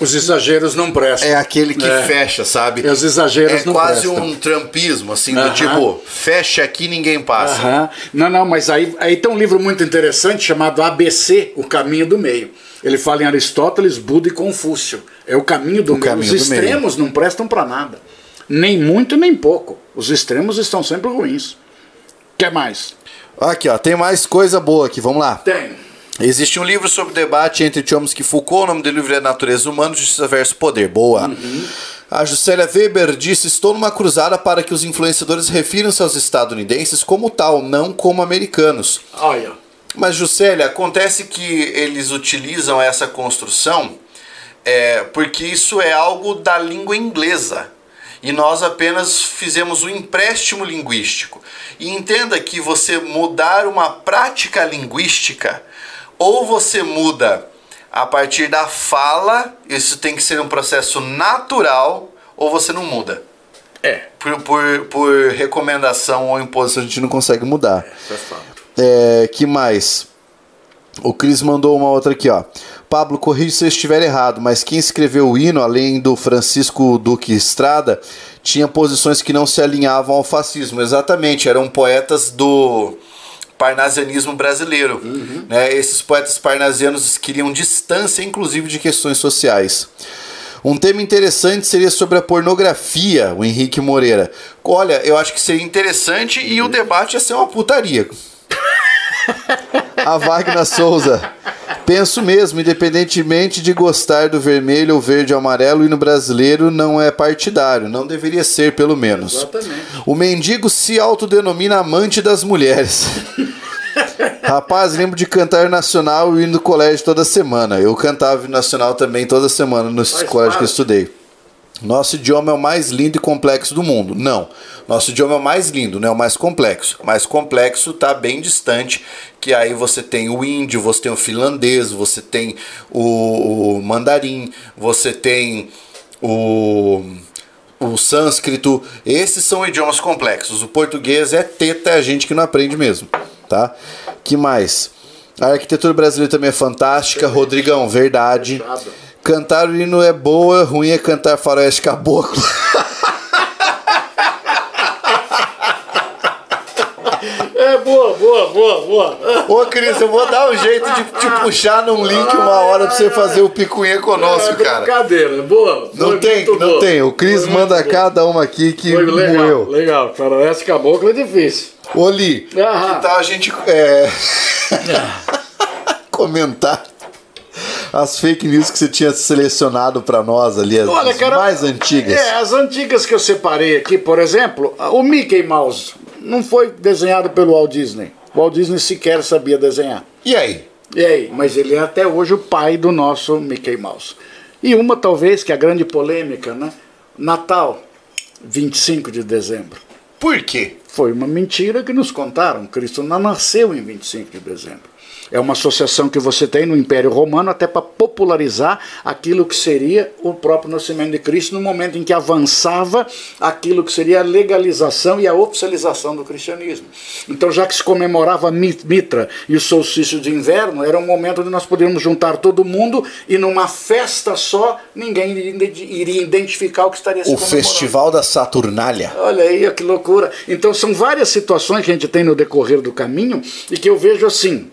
Os exageros não prestam. é aquele que É. fecha, sabe? Os exageros é não quase prestam. um trampismo, assim, do Aham. tipo, fecha aqui ninguém passa. Aham. Não, não, mas aí, aí tem um livro muito interessante chamado ABC, O Caminho do Meio. Ele fala em Aristóteles, Buda e Confúcio. É o caminho do O meio. caminho Os do meio. extremos não prestam para nada. Nem muito, nem pouco. Os extremos estão sempre ruins. Quer mais? Aqui, ó, tem mais coisa boa aqui, vamos lá. Tem. Existe um livro sobre debate entre Chomsky e Foucault, o nome do livro é Natureza Humana, Justiça versus Poder. Boa. A Juscelia Weber disse: Estou numa cruzada para que os influenciadores refiram-se aos estadunidenses como tal, não como americanos. Olha. Mas, Juscelia, acontece que eles utilizam essa construção é, porque isso é algo da língua inglesa. E nós apenas fizemos um empréstimo linguístico. E entenda que você mudar uma prática linguística, ou você muda a partir da fala, isso tem que ser um processo natural, ou você não muda. É. Por, por, por recomendação ou imposição, a gente não consegue mudar. É fato. É, que mais? O Cris mandou uma outra aqui, ó. Pablo, corrija se eu estiver errado, mas quem escreveu o hino, além do Francisco Duque Estrada, tinha posições que não se alinhavam ao fascismo. Exatamente, eram poetas do parnasianismo brasileiro. Né? Esses poetas parnasianos queriam distância, inclusive, de questões sociais. Um tema interessante seria sobre a pornografia, o Henrique Moreira. Olha, eu acho que seria interessante e o debate ia ser uma putaria. A Wagner Souza. Penso mesmo, independentemente de gostar do vermelho ou verde ou amarelo, e no brasileiro não é partidário. Não deveria ser, pelo menos. Exatamente. O mendigo se autodenomina amante das mulheres. Rapaz, lembro de cantar nacional e ir no colégio toda semana. Eu cantava nacional também toda semana no Faz colégio que eu estudei. Nosso idioma é o mais lindo e complexo do mundo. Não. Nosso idioma é o mais lindo, não é o mais complexo. O mais complexo está bem distante, que aí você tem o índio, você tem o finlandês, você tem o, o mandarim, você tem o, o sânscrito. Esses são idiomas complexos. O português é teta, é a gente que não aprende mesmo, tá? Que mais? A arquitetura brasileira também é fantástica. Rodrigão, verdade. Fechado. Cantar o hino é boa, ruim é cantar faroeste caboclo. É boa, boa, boa, boa. Ô, Cris, eu vou dar um jeito de te puxar num link uma hora pra você fazer o picuinha conosco, é cara. brincadeira, boa. Não Foi tem, não boa. tem. O Cris manda boa. cada uma aqui que Foi legal, moeu. legal. Faroeste caboclo é difícil. Ô, Li, Aham. que tal a gente é, comentar as fake news que você tinha selecionado pra nós ali, as, Olha, as cara, mais antigas? É, as antigas que eu separei aqui, por exemplo, o Mickey Mouse não foi desenhado pelo Walt Disney. O Walt Disney sequer sabia desenhar. E aí? E aí? Mas ele é até hoje o pai do nosso Mickey Mouse. E uma, talvez, que é a grande polêmica, né? Natal, 25 de dezembro. Por quê? Foi uma mentira que nos contaram. Cristo não nasceu em 25 de dezembro. É uma associação que você tem no Império Romano até para popularizar aquilo que seria o próprio nascimento de Cristo no momento em que avançava aquilo que seria a legalização e a oficialização do cristianismo. Então, já que se comemorava Mi- Mitra e o solstício de inverno, era um momento onde nós poderíamos juntar todo mundo e numa festa só ninguém iria identificar o que estaria se O. Festival da Saturnália. Olha aí, que loucura. Então são várias situações que a gente tem no decorrer do caminho e que eu vejo assim.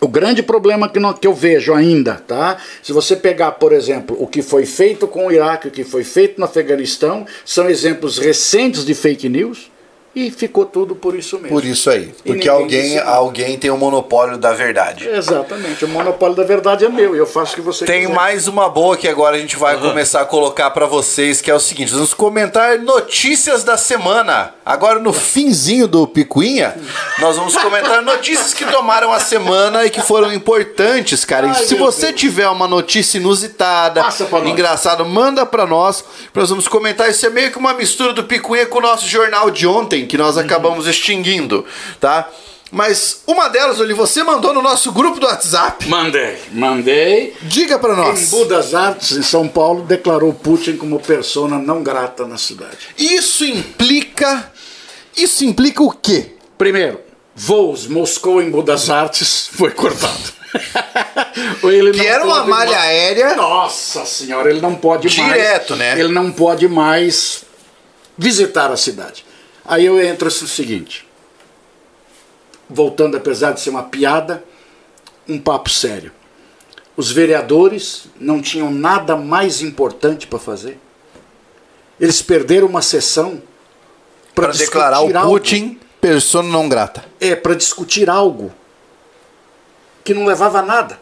O grande problema que, não, que eu vejo ainda, tá? Se você pegar, por exemplo, o que foi feito com o Iraque, o que foi feito no Afeganistão, são exemplos recentes de fake news e ficou tudo por isso mesmo. Por isso aí. Porque alguém, alguém tem o monopólio da verdade. Exatamente. O monopólio da verdade é meu e eu faço o que você Tem quiser. mais uma boa que agora a gente vai uhum. começar a colocar para vocês, que é o seguinte: vamos comentar notícias da semana. Agora no finzinho do Picuinha, nós vamos comentar notícias que tomaram a semana e que foram importantes, cara. Ai, se você Deus. tiver uma notícia inusitada, engraçada, manda para nós. Nós vamos comentar. Isso é meio que uma mistura do Picuinha com o nosso jornal de ontem que nós acabamos extinguindo, tá? Mas uma delas, Oli, você mandou no nosso grupo do WhatsApp. Mandei, mandei. Diga para nós. Embu das Artes, em São Paulo, declarou Putin como persona não grata na cidade. Isso implica. Isso implica o quê? Primeiro, voos Moscou em das Artes foi cortado. que era uma malha mais... aérea. Nossa senhora, ele não pode Direto, mais. Direto, né? Ele não pode mais visitar a cidade. Aí eu entro o seguinte, voltando, apesar de ser uma piada, um papo sério. Os vereadores não tinham nada mais importante para fazer. Eles perderam uma sessão para declarar o Putin persona não grata. É, para discutir algo que não levava a nada.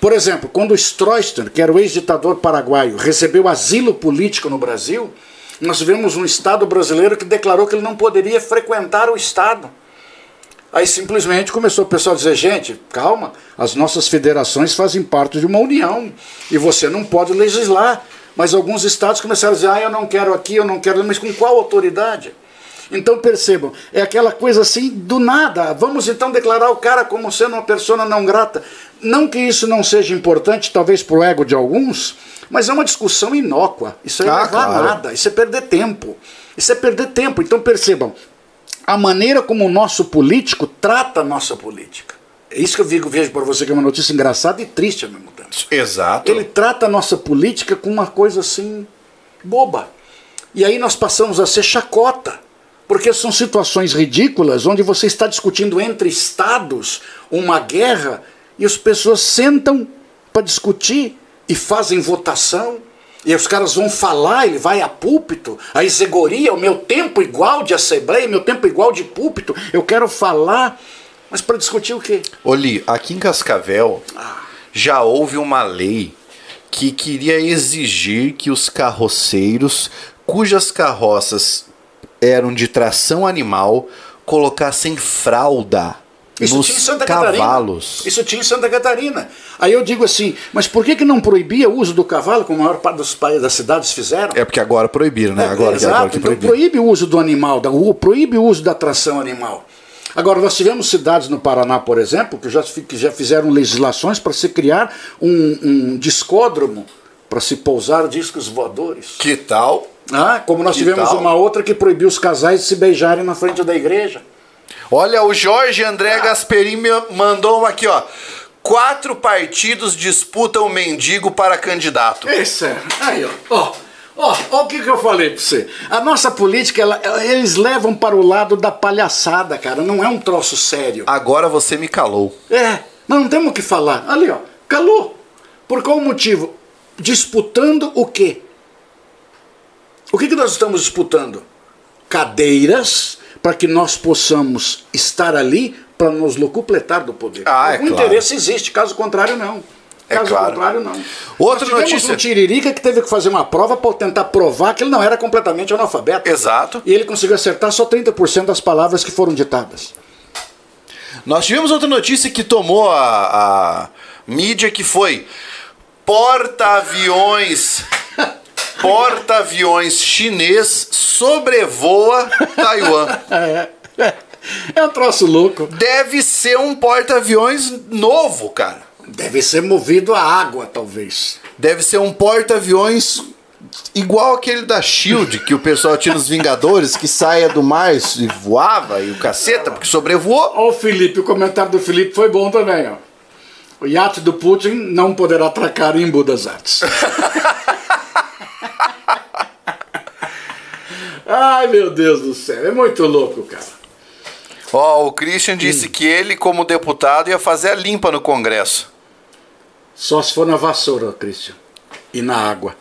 Por exemplo, quando o Stroessner, que era o ex-ditador paraguaio, recebeu asilo político no Brasil, nós tivemos um Estado brasileiro que declarou que ele não poderia frequentar o Estado. Aí simplesmente começou o pessoal a dizer: gente, calma, as nossas federações fazem parte de uma união e você não pode legislar. Mas alguns estados começaram a dizer: ah, eu não quero aqui, eu não quero, mas com qual autoridade? Então percebam, é aquela coisa assim do nada. Vamos então declarar o cara como sendo uma pessoa não grata. Não que isso não seja importante, talvez para o ego de alguns, mas é uma discussão inócua. Isso aí ah, não levar claro. nada. Isso é perder tempo. Isso é perder tempo. Então percebam, a maneira como o nosso político trata a nossa política. É isso que eu vejo, vejo para você que é uma notícia engraçada e triste ao mesmo tempo. Exato. Ele trata a nossa política com uma coisa assim boba. E aí nós passamos a ser chacota. Porque são situações ridículas onde você está discutindo entre estados uma guerra e as pessoas sentam para discutir e fazem votação, e os caras vão falar, ele vai a púlpito, a exegoria, o meu tempo igual de assembleia, meu tempo igual de púlpito, eu quero falar, mas para discutir o quê? Oli, aqui em Cascavel ah. já houve uma lei que queria exigir que os carroceiros cujas carroças eram de tração animal colocassem fralda isso nos tinha em Santa cavalos. Catarina. Isso tinha em Santa Catarina. Aí eu digo assim, mas por que, que não proibia o uso do cavalo, como a maior parte dos países das cidades fizeram? É porque agora proibiram, né? É, agora, exato, agora que então proíbe o uso do animal, da, proíbe o uso da tração animal. Agora, nós tivemos cidades no Paraná, por exemplo, que já, que já fizeram legislações para se criar um, um discódromo para se pousar discos voadores. Que tal? Ah, como nós que tivemos tal? uma outra que proibiu os casais de se beijarem na frente da igreja. Olha, o Jorge André Gasperini me mandou uma aqui, ó. Quatro partidos disputam mendigo para candidato. Isso é. Aí, ó. Ó, ó, ó o que, que eu falei pra você. A nossa política, ela, eles levam para o lado da palhaçada, cara. Não é um troço sério. Agora você me calou. É, nós não temos o que falar. Ali, ó. Calou. Por qual motivo? Disputando o quê? O que, que nós estamos disputando? Cadeiras para que nós possamos estar ali para nos locupletar do poder. Ah, é o interesse existe, caso contrário, não. É caso claro. contrário, não. Outra Nós notícia. um Tiririca que teve que fazer uma prova para tentar provar que ele não era completamente analfabeto. Exato. E ele conseguiu acertar só 30% das palavras que foram ditadas. Nós tivemos outra notícia que tomou a, a mídia que foi porta-aviões porta-aviões chinês sobrevoa Taiwan. É, é, um troço louco. Deve ser um porta-aviões novo, cara. Deve ser movido a água, talvez. Deve ser um porta-aviões igual aquele da Shield que o pessoal tinha nos Vingadores, que saia do mar e voava e o caceta, porque sobrevoou. Ó, o Felipe, o comentário do Felipe foi bom também, ó. O iate do Putin não poderá atracar em Budas Artes. Ai, meu Deus do céu, é muito louco, cara. Ó, o Christian disse hum. que ele, como deputado, ia fazer a limpa no Congresso. Só se for na vassoura, Christian. E na água.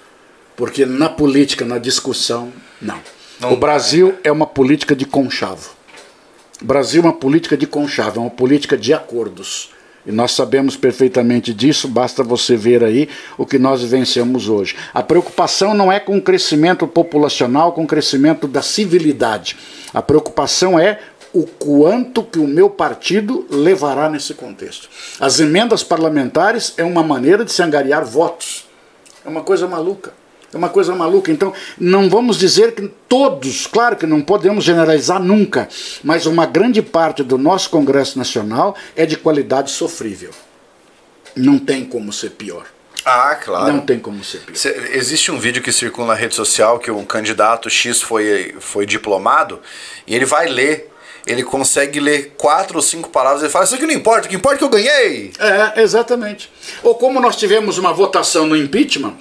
Porque na política, na discussão, não. não o Brasil é uma política de conchavo. O Brasil é uma política de conchavo, é uma política de acordos. E nós sabemos perfeitamente disso, basta você ver aí o que nós vivenciamos hoje. A preocupação não é com o crescimento populacional, com o crescimento da civilidade. A preocupação é o quanto que o meu partido levará nesse contexto. As emendas parlamentares é uma maneira de se angariar votos. É uma coisa maluca. É uma coisa maluca. Então, não vamos dizer que todos, claro que não podemos generalizar nunca, mas uma grande parte do nosso Congresso Nacional é de qualidade sofrível. Não tem como ser pior. Ah, claro. Não tem como ser pior. Existe um vídeo que circula na rede social que um candidato X foi, foi diplomado e ele vai ler ele consegue ler quatro ou cinco palavras e fala: Isso aqui não importa, o que importa é que eu ganhei. É, exatamente. Ou como nós tivemos uma votação no impeachment,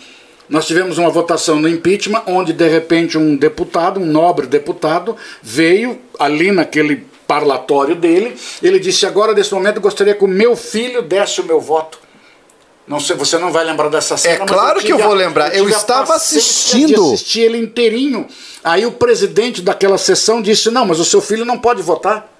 nós tivemos uma votação no impeachment onde de repente um deputado, um nobre deputado, veio ali naquele parlatório dele, ele disse: Agora, nesse momento, gostaria que o meu filho desse o meu voto. Não sei, você não vai lembrar dessa cena. É claro eu que eu vou lembrar. Eu, eu estava assistindo. Eu assisti ele inteirinho. Aí o presidente daquela sessão disse: Não, mas o seu filho não pode votar.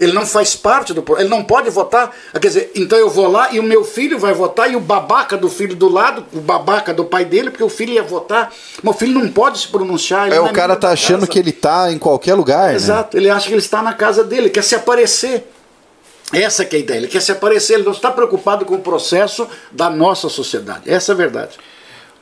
Ele não faz parte do ele não pode votar. Quer dizer, então eu vou lá e o meu filho vai votar e o babaca do filho do lado, o babaca do pai dele, porque o filho ia votar. Meu filho não pode se pronunciar. é, o cara tá achando casa. que ele tá em qualquer lugar, né? Exato, né? ele acha que ele está na casa dele, quer se aparecer. Essa que é a ideia, ele quer se aparecer, ele não está preocupado com o processo da nossa sociedade. Essa é a verdade.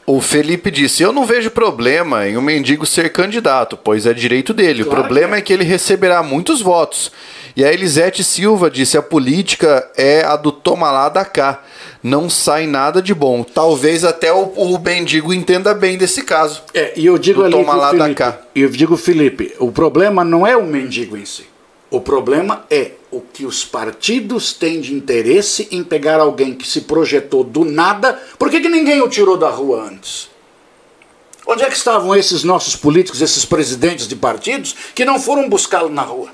O Felipe disse: Eu não vejo problema em um mendigo ser candidato, pois é direito dele. Claro o problema que é. é que ele receberá muitos votos. E a Elisete Silva disse: a política é a do toma lá da cá. Não sai nada de bom. Talvez até o, o mendigo entenda bem desse caso. É, e eu digo ali, toma lá Felipe, da cá. Eu digo, Felipe, o problema não é o mendigo em si. O problema é o que os partidos têm de interesse em pegar alguém que se projetou do nada. Por que, que ninguém o tirou da rua antes? Onde é que estavam esses nossos políticos, esses presidentes de partidos, que não foram buscá-lo na rua?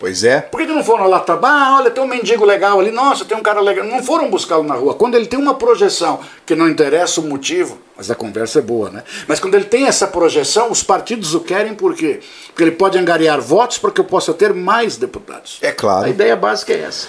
Pois é. Por que, que não foram lá trabalhar? Ah, olha, tem um mendigo legal ali, nossa, tem um cara legal. Não foram buscá-lo na rua. Quando ele tem uma projeção que não interessa o motivo, mas a conversa é boa, né? Mas quando ele tem essa projeção, os partidos o querem por quê? Porque ele pode angariar votos para que eu possa ter mais deputados. É claro. A ideia básica é essa.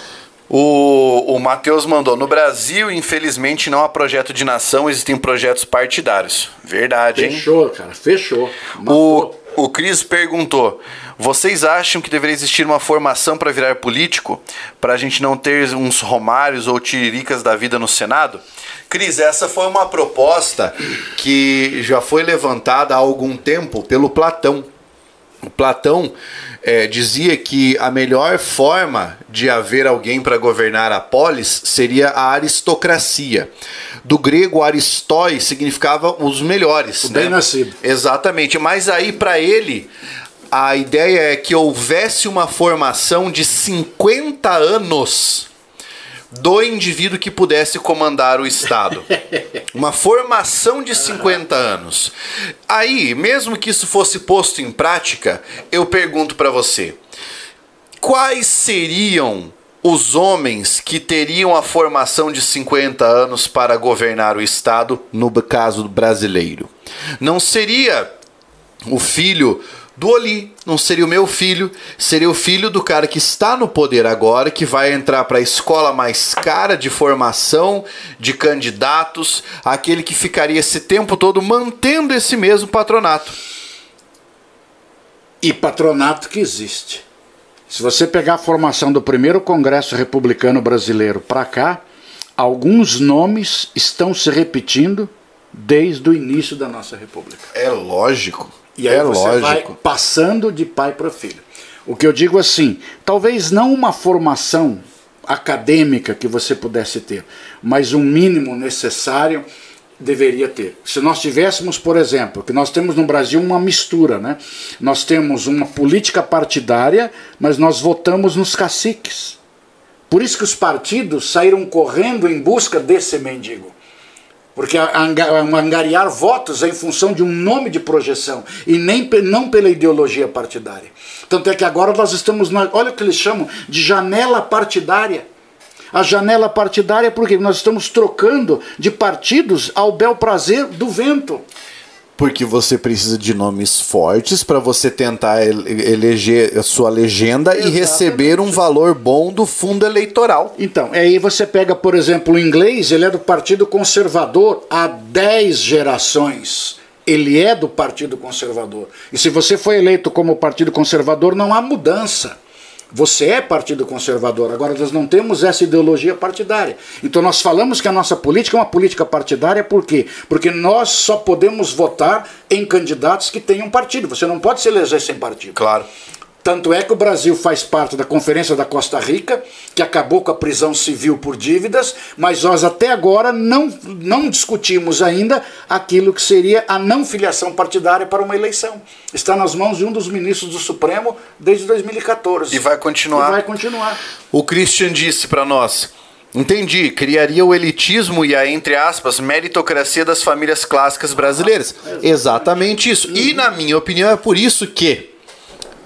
O, o Matheus mandou: No Brasil, infelizmente, não há projeto de nação, existem projetos partidários. Verdade, fechou, hein? Fechou, cara, fechou. Matou. O, o Cris perguntou: vocês acham que deveria existir uma formação para virar político? Para a gente não ter uns romários ou tiriricas da vida no Senado? Cris, essa foi uma proposta que já foi levantada há algum tempo pelo Platão. O Platão é, dizia que a melhor forma de haver alguém para governar a polis seria a aristocracia. Do grego, aristói significava os melhores. O né? bem nascido. Exatamente. Mas aí, para ele, a ideia é que houvesse uma formação de 50 anos do indivíduo que pudesse comandar o Estado. Uma formação de 50 anos. Aí, mesmo que isso fosse posto em prática, eu pergunto para você: quais seriam os homens que teriam a formação de 50 anos para governar o Estado, no caso brasileiro? Não seria o filho do Oli. Não seria o meu filho, seria o filho do cara que está no poder agora, que vai entrar para a escola mais cara de formação de candidatos, aquele que ficaria esse tempo todo mantendo esse mesmo patronato. E patronato que existe. Se você pegar a formação do primeiro Congresso Republicano Brasileiro para cá, alguns nomes estão se repetindo desde o início da nossa República. É lógico. E aí é você lógico. vai passando de pai para filho. O que eu digo assim, talvez não uma formação acadêmica que você pudesse ter, mas um mínimo necessário deveria ter. Se nós tivéssemos, por exemplo, que nós temos no Brasil uma mistura, né? Nós temos uma política partidária, mas nós votamos nos caciques. Por isso que os partidos saíram correndo em busca desse mendigo. Porque angariar votos é em função de um nome de projeção e nem não pela ideologia partidária. Tanto é que agora nós estamos na, olha o que eles chamam de janela partidária. A janela partidária porque nós estamos trocando de partidos ao bel prazer do vento. Porque você precisa de nomes fortes para você tentar eleger a sua legenda Exatamente. e receber um valor bom do fundo eleitoral. Então, aí você pega, por exemplo, o inglês, ele é do Partido Conservador há 10 gerações. Ele é do Partido Conservador. E se você foi eleito como Partido Conservador, não há mudança. Você é partido conservador, agora nós não temos essa ideologia partidária. Então nós falamos que a nossa política é uma política partidária, por quê? Porque nós só podemos votar em candidatos que tenham partido. Você não pode se eleger sem partido. Claro. Tanto é que o Brasil faz parte da Conferência da Costa Rica, que acabou com a prisão civil por dívidas, mas nós até agora não, não discutimos ainda aquilo que seria a não filiação partidária para uma eleição. Está nas mãos de um dos ministros do Supremo desde 2014. E vai continuar. E vai continuar. O Christian disse para nós. Entendi. Criaria o elitismo e a, entre aspas, meritocracia das famílias clássicas brasileiras. Ah, exatamente isso. Uhum. E, na minha opinião, é por isso que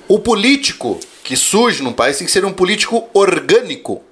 o político que surge num país tem que ser um político orgânico.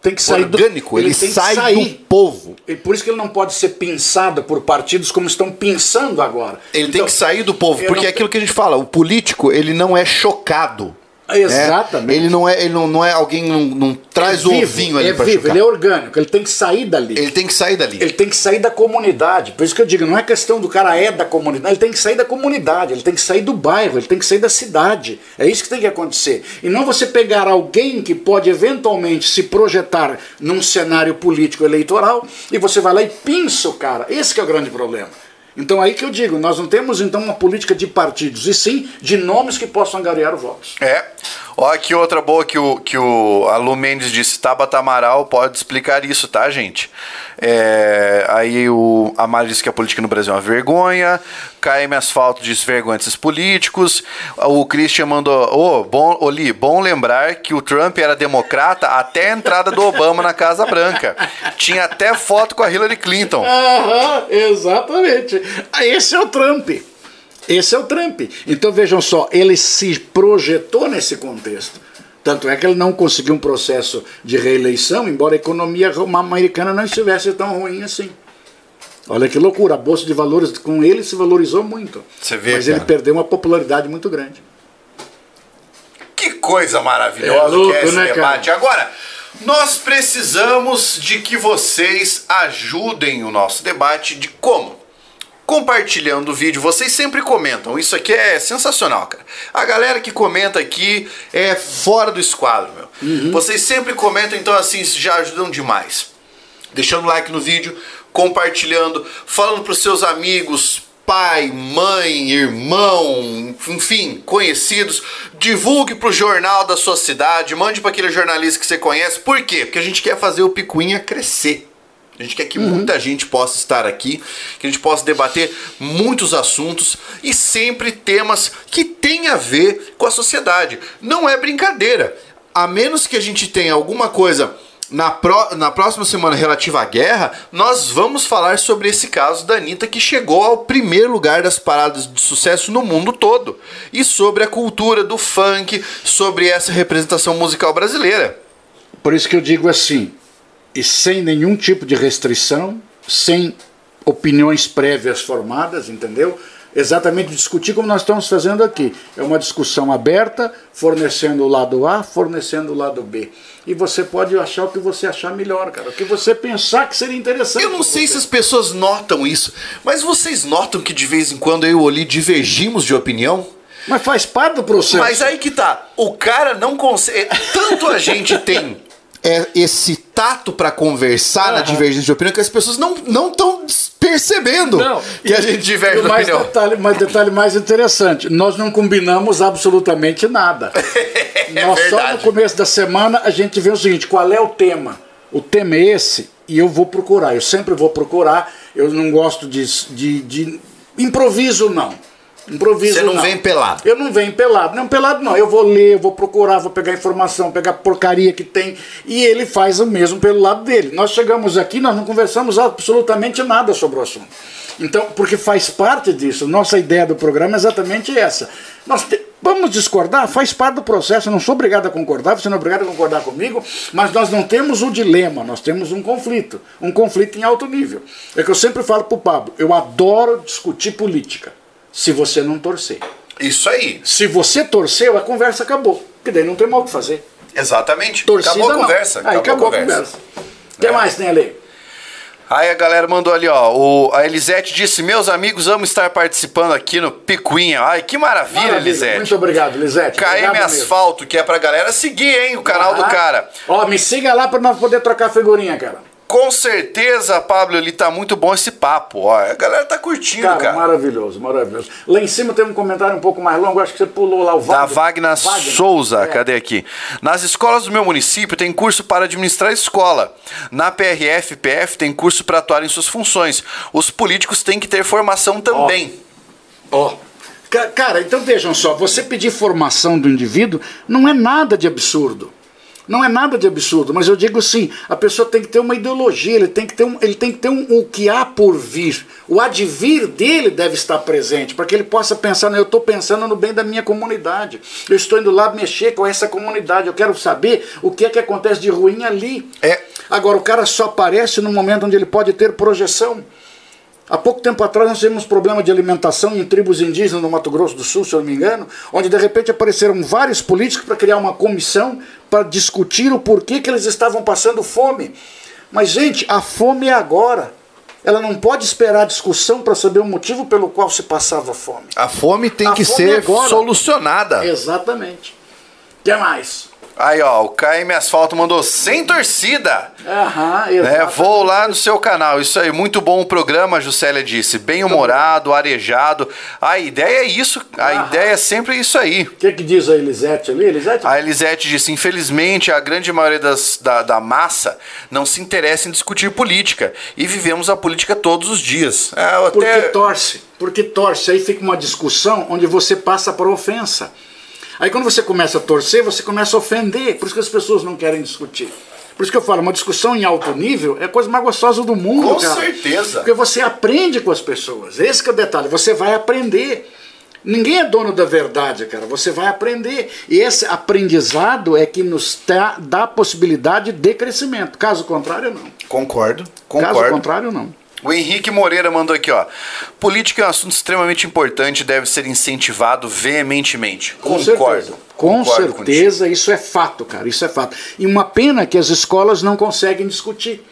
Tem que sair orgânico, do, ele, ele sai sair. do povo. E por isso que ele não pode ser pensado por partidos como estão pensando agora. Ele então, tem que sair do povo, porque é aquilo que a gente fala, o político, ele não é chocado Exatamente. É, ele não é, ele não, não é alguém não, não traz é o ovinho ali é para vivo, Ele é orgânico, ele tem que sair dali. Ele tem que sair dali. Ele tem que sair da comunidade. Por isso que eu digo, não é questão do cara é da comunidade, ele tem que sair da comunidade, ele tem que sair do bairro, ele tem que sair da cidade. É isso que tem que acontecer. E não você pegar alguém que pode eventualmente se projetar num cenário político eleitoral e você vai lá e pinça o cara. Esse é o grande problema. Então aí que eu digo, nós não temos então uma política de partidos, e sim de nomes que possam angariar votos. É. Ó, aqui outra boa que o, que o Alu Mendes disse, Tabata Amaral pode explicar isso, tá, gente? É, aí o Amário disse que a política no Brasil é uma vergonha. KM Asfalto diz vergonha desses políticos. O Christian mandou. Ô, oh, bom, Oli, bom lembrar que o Trump era democrata até a entrada do Obama na Casa Branca. Tinha até foto com a Hillary Clinton. Aham, exatamente. Esse é o Trump. Esse é o Trump. Então vejam só, ele se projetou nesse contexto. Tanto é que ele não conseguiu um processo de reeleição, embora a economia americana não estivesse tão ruim assim. Olha que loucura, a bolsa de valores com ele se valorizou muito. Você vê, mas cara. ele perdeu uma popularidade muito grande. Que coisa maravilhosa é louco, que é esse né, debate. Cara? Agora, nós precisamos de que vocês ajudem o nosso debate de como? Compartilhando o vídeo. Vocês sempre comentam, isso aqui é sensacional, cara. A galera que comenta aqui é fora do esquadro, meu. Uhum. Vocês sempre comentam, então assim, já ajudam demais. Deixando like no vídeo, compartilhando, falando para os seus amigos, pai, mãe, irmão, enfim, conhecidos, divulgue para o jornal da sua cidade, mande para aquele jornalista que você conhece. Por quê? Porque a gente quer fazer o Picuinha crescer. A gente quer que uhum. muita gente possa estar aqui, que a gente possa debater muitos assuntos e sempre temas que têm a ver com a sociedade. Não é brincadeira. A menos que a gente tenha alguma coisa na, pro, na próxima semana relativa à guerra, nós vamos falar sobre esse caso da Anitta que chegou ao primeiro lugar das paradas de sucesso no mundo todo. E sobre a cultura do funk, sobre essa representação musical brasileira. Por isso que eu digo assim, e sem nenhum tipo de restrição, sem opiniões prévias formadas, entendeu? Exatamente discutir como nós estamos fazendo aqui. É uma discussão aberta, fornecendo o lado A, fornecendo o lado B. E você pode achar o que você achar melhor, cara. O que você pensar que seria interessante. Eu não sei você. se as pessoas notam isso, mas vocês notam que de vez em quando eu e o Oli divergimos de opinião? Mas faz parte do processo. Mas aí que tá. O cara não consegue. Tanto a gente tem é esse tato para conversar uhum. na divergência de opinião que as pessoas não estão percebendo não. que a gente diverge de opinião. Detalhe, mas detalhe mais interessante, nós não combinamos absolutamente nada. é nós verdade. só no começo da semana a gente vê o seguinte, qual é o tema? O tema é esse e eu vou procurar, eu sempre vou procurar, eu não gosto de, de, de improviso não. Improviso. Você não, vem pelado. Eu não venho pelado. Não, pelado não. Eu vou ler, vou procurar, vou pegar informação, pegar porcaria que tem. E ele faz o mesmo pelo lado dele. Nós chegamos aqui, nós não conversamos absolutamente nada sobre o assunto. Então, porque faz parte disso. Nossa ideia do programa é exatamente essa. Nós te... vamos discordar, faz parte do processo. Eu não sou obrigado a concordar, você não é obrigado a concordar comigo, mas nós não temos um dilema, nós temos um conflito. Um conflito em alto nível. É que eu sempre falo para o Pablo: eu adoro discutir política, se você não torcer. Isso aí. Se você torceu, a conversa acabou. Porque daí não tem mal o que fazer. Exatamente. Torcida, acabou a não. conversa. Aí acabou, acabou a conversa. O que É. mais tem ali? Aí a galera mandou ali, ó. O, a Elisete disse: Meus amigos, amo estar participando aqui no Picuinha. Ai, que maravilha, Maravilha. Elisete. Muito obrigado, Lisete. KM Obrigado mesmo. Asfalto, que é pra galera seguir, hein? O canal do Ah, cara. Ó, me siga lá para nós poder trocar figurinha, cara. Com certeza, Pablo, ali tá muito bom esse papo. Ó, a galera tá curtindo, Cara, cara. maravilhoso, maravilhoso. Lá em cima tem um comentário um pouco mais longo, acho que você pulou lá o Da Wagner. Wagner Souza, É. cadê aqui? Nas escolas do meu município tem curso para administrar escola. Na PRF, PF tem curso para atuar em suas funções. Os políticos têm que ter formação também. Ó. Ca- Cara, então vejam só, você pedir formação do indivíduo não é nada de absurdo. Não é nada de absurdo, mas eu digo sim, a pessoa tem que ter uma ideologia, ele tem que ter um, ele tem que ter um, o que há por vir. O advir dele deve estar presente, para que ele possa pensar, "Não, eu estou pensando no bem da minha comunidade. Eu estou indo lá mexer com essa comunidade, eu quero saber o que é que acontece de ruim ali. É. Agora, o cara só aparece no momento onde ele pode ter projeção. Há pouco tempo atrás nós tivemos problema de alimentação em tribos indígenas no Mato Grosso do Sul, se eu não me engano, onde de repente apareceram vários políticos para criar uma comissão para discutir o porquê que eles estavam passando fome. Mas, gente, a fome é agora. Ela não pode esperar a discussão para saber o motivo pelo qual se passava fome. A fome tem A que fome ser agora. solucionada. Exatamente. O que mais? Aí, ó, o KM Asfalto mandou sem torcida. Aham, Né? Vou lá no seu canal. Isso aí, muito bom o programa, Juscelia disse. Bem humorado, arejado. A ideia é isso. A Aham. ideia é sempre isso aí. O que, que diz a Elisete ali? Elisete? A Elisete disse: infelizmente, a grande maioria das- da, da massa não se interessa em discutir política. E vivemos a política todos os dias. É, eu Porque até... torce, porque torce. Aí fica uma discussão onde você passa para ofensa. Aí quando você começa a torcer, você começa a ofender. Por isso que as pessoas não querem discutir. Por isso que eu falo, uma discussão em alto nível é a coisa mais gostosa do mundo, Com cara. certeza. Porque você aprende com as pessoas. Esse que é o detalhe, você vai aprender. Ninguém é dono da verdade, cara. Você vai aprender. E esse aprendizado é que nos dá, possibilidade de crescimento. Caso contrário, não. Concordo, Caso concordo. contrário, não. O Henrique Moreira mandou aqui, ó. Política é um assunto extremamente importante e deve ser incentivado veementemente. Com Concordo. certeza. Com Concordo certeza, isso é fato, cara. Isso é fato. E uma pena que as escolas não conseguem discutir.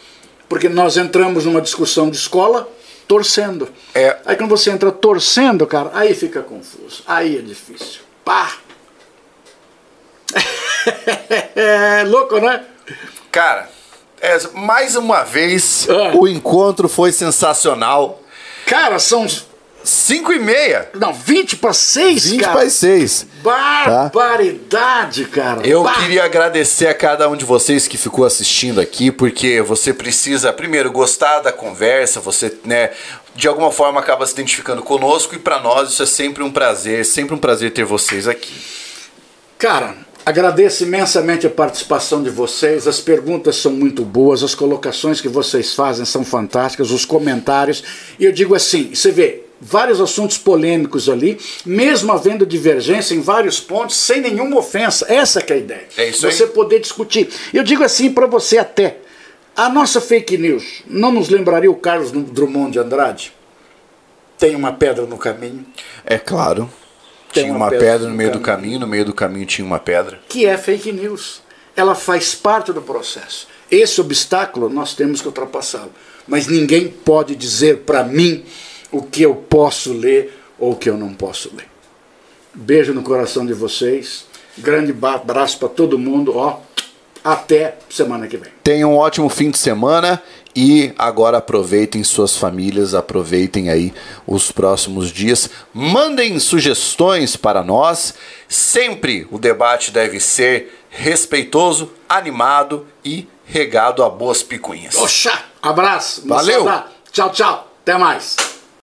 Porque nós entramos numa discussão de escola torcendo. É. Aí quando você entra torcendo, cara, aí fica confuso. Aí é difícil. Pá! é louco, né? Cara, é, mais uma vez, É. o encontro foi sensacional. Cara, são. 5 e meia. Não, 20 para 6, 20 cara. para 6. Barbaridade, cara. Eu queria agradecer a cada um de vocês que ficou assistindo aqui, porque você precisa, primeiro, gostar da conversa, você, né, de alguma forma acaba se identificando conosco e pra nós isso é sempre um prazer, sempre um prazer ter vocês aqui. Cara, agradeço imensamente a participação de vocês. As perguntas são muito boas, as colocações que vocês fazem são fantásticas, os comentários. E eu digo assim: você vê vários assuntos polêmicos ali, mesmo havendo divergência em vários pontos, sem nenhuma ofensa. Essa que é a ideia. É isso aí. Você poder discutir. Eu digo assim para você até. A nossa fake news não nos lembraria o Carlos Drummond de Andrade? Tem uma pedra no caminho. É claro. Tinha uma uma pedra pedra no meio do caminho. caminho, no meio do caminho tinha uma pedra. que é fake news. Ela faz parte do processo. Esse obstáculo nós temos que ultrapassá-lo. Mas ninguém pode dizer para mim o que eu posso ler ou o que eu não posso ler. Beijo no coração de vocês. Grande abraço para todo mundo. Ó, até semana que vem. Tenham um ótimo fim de semana e agora aproveitem suas famílias, aproveitem aí os próximos dias. Mandem sugestões para nós. Sempre o debate deve ser respeitoso, animado e regado a boas picuinhas. Oxa, abraço. Valeu. Tchau, tchau. Até mais.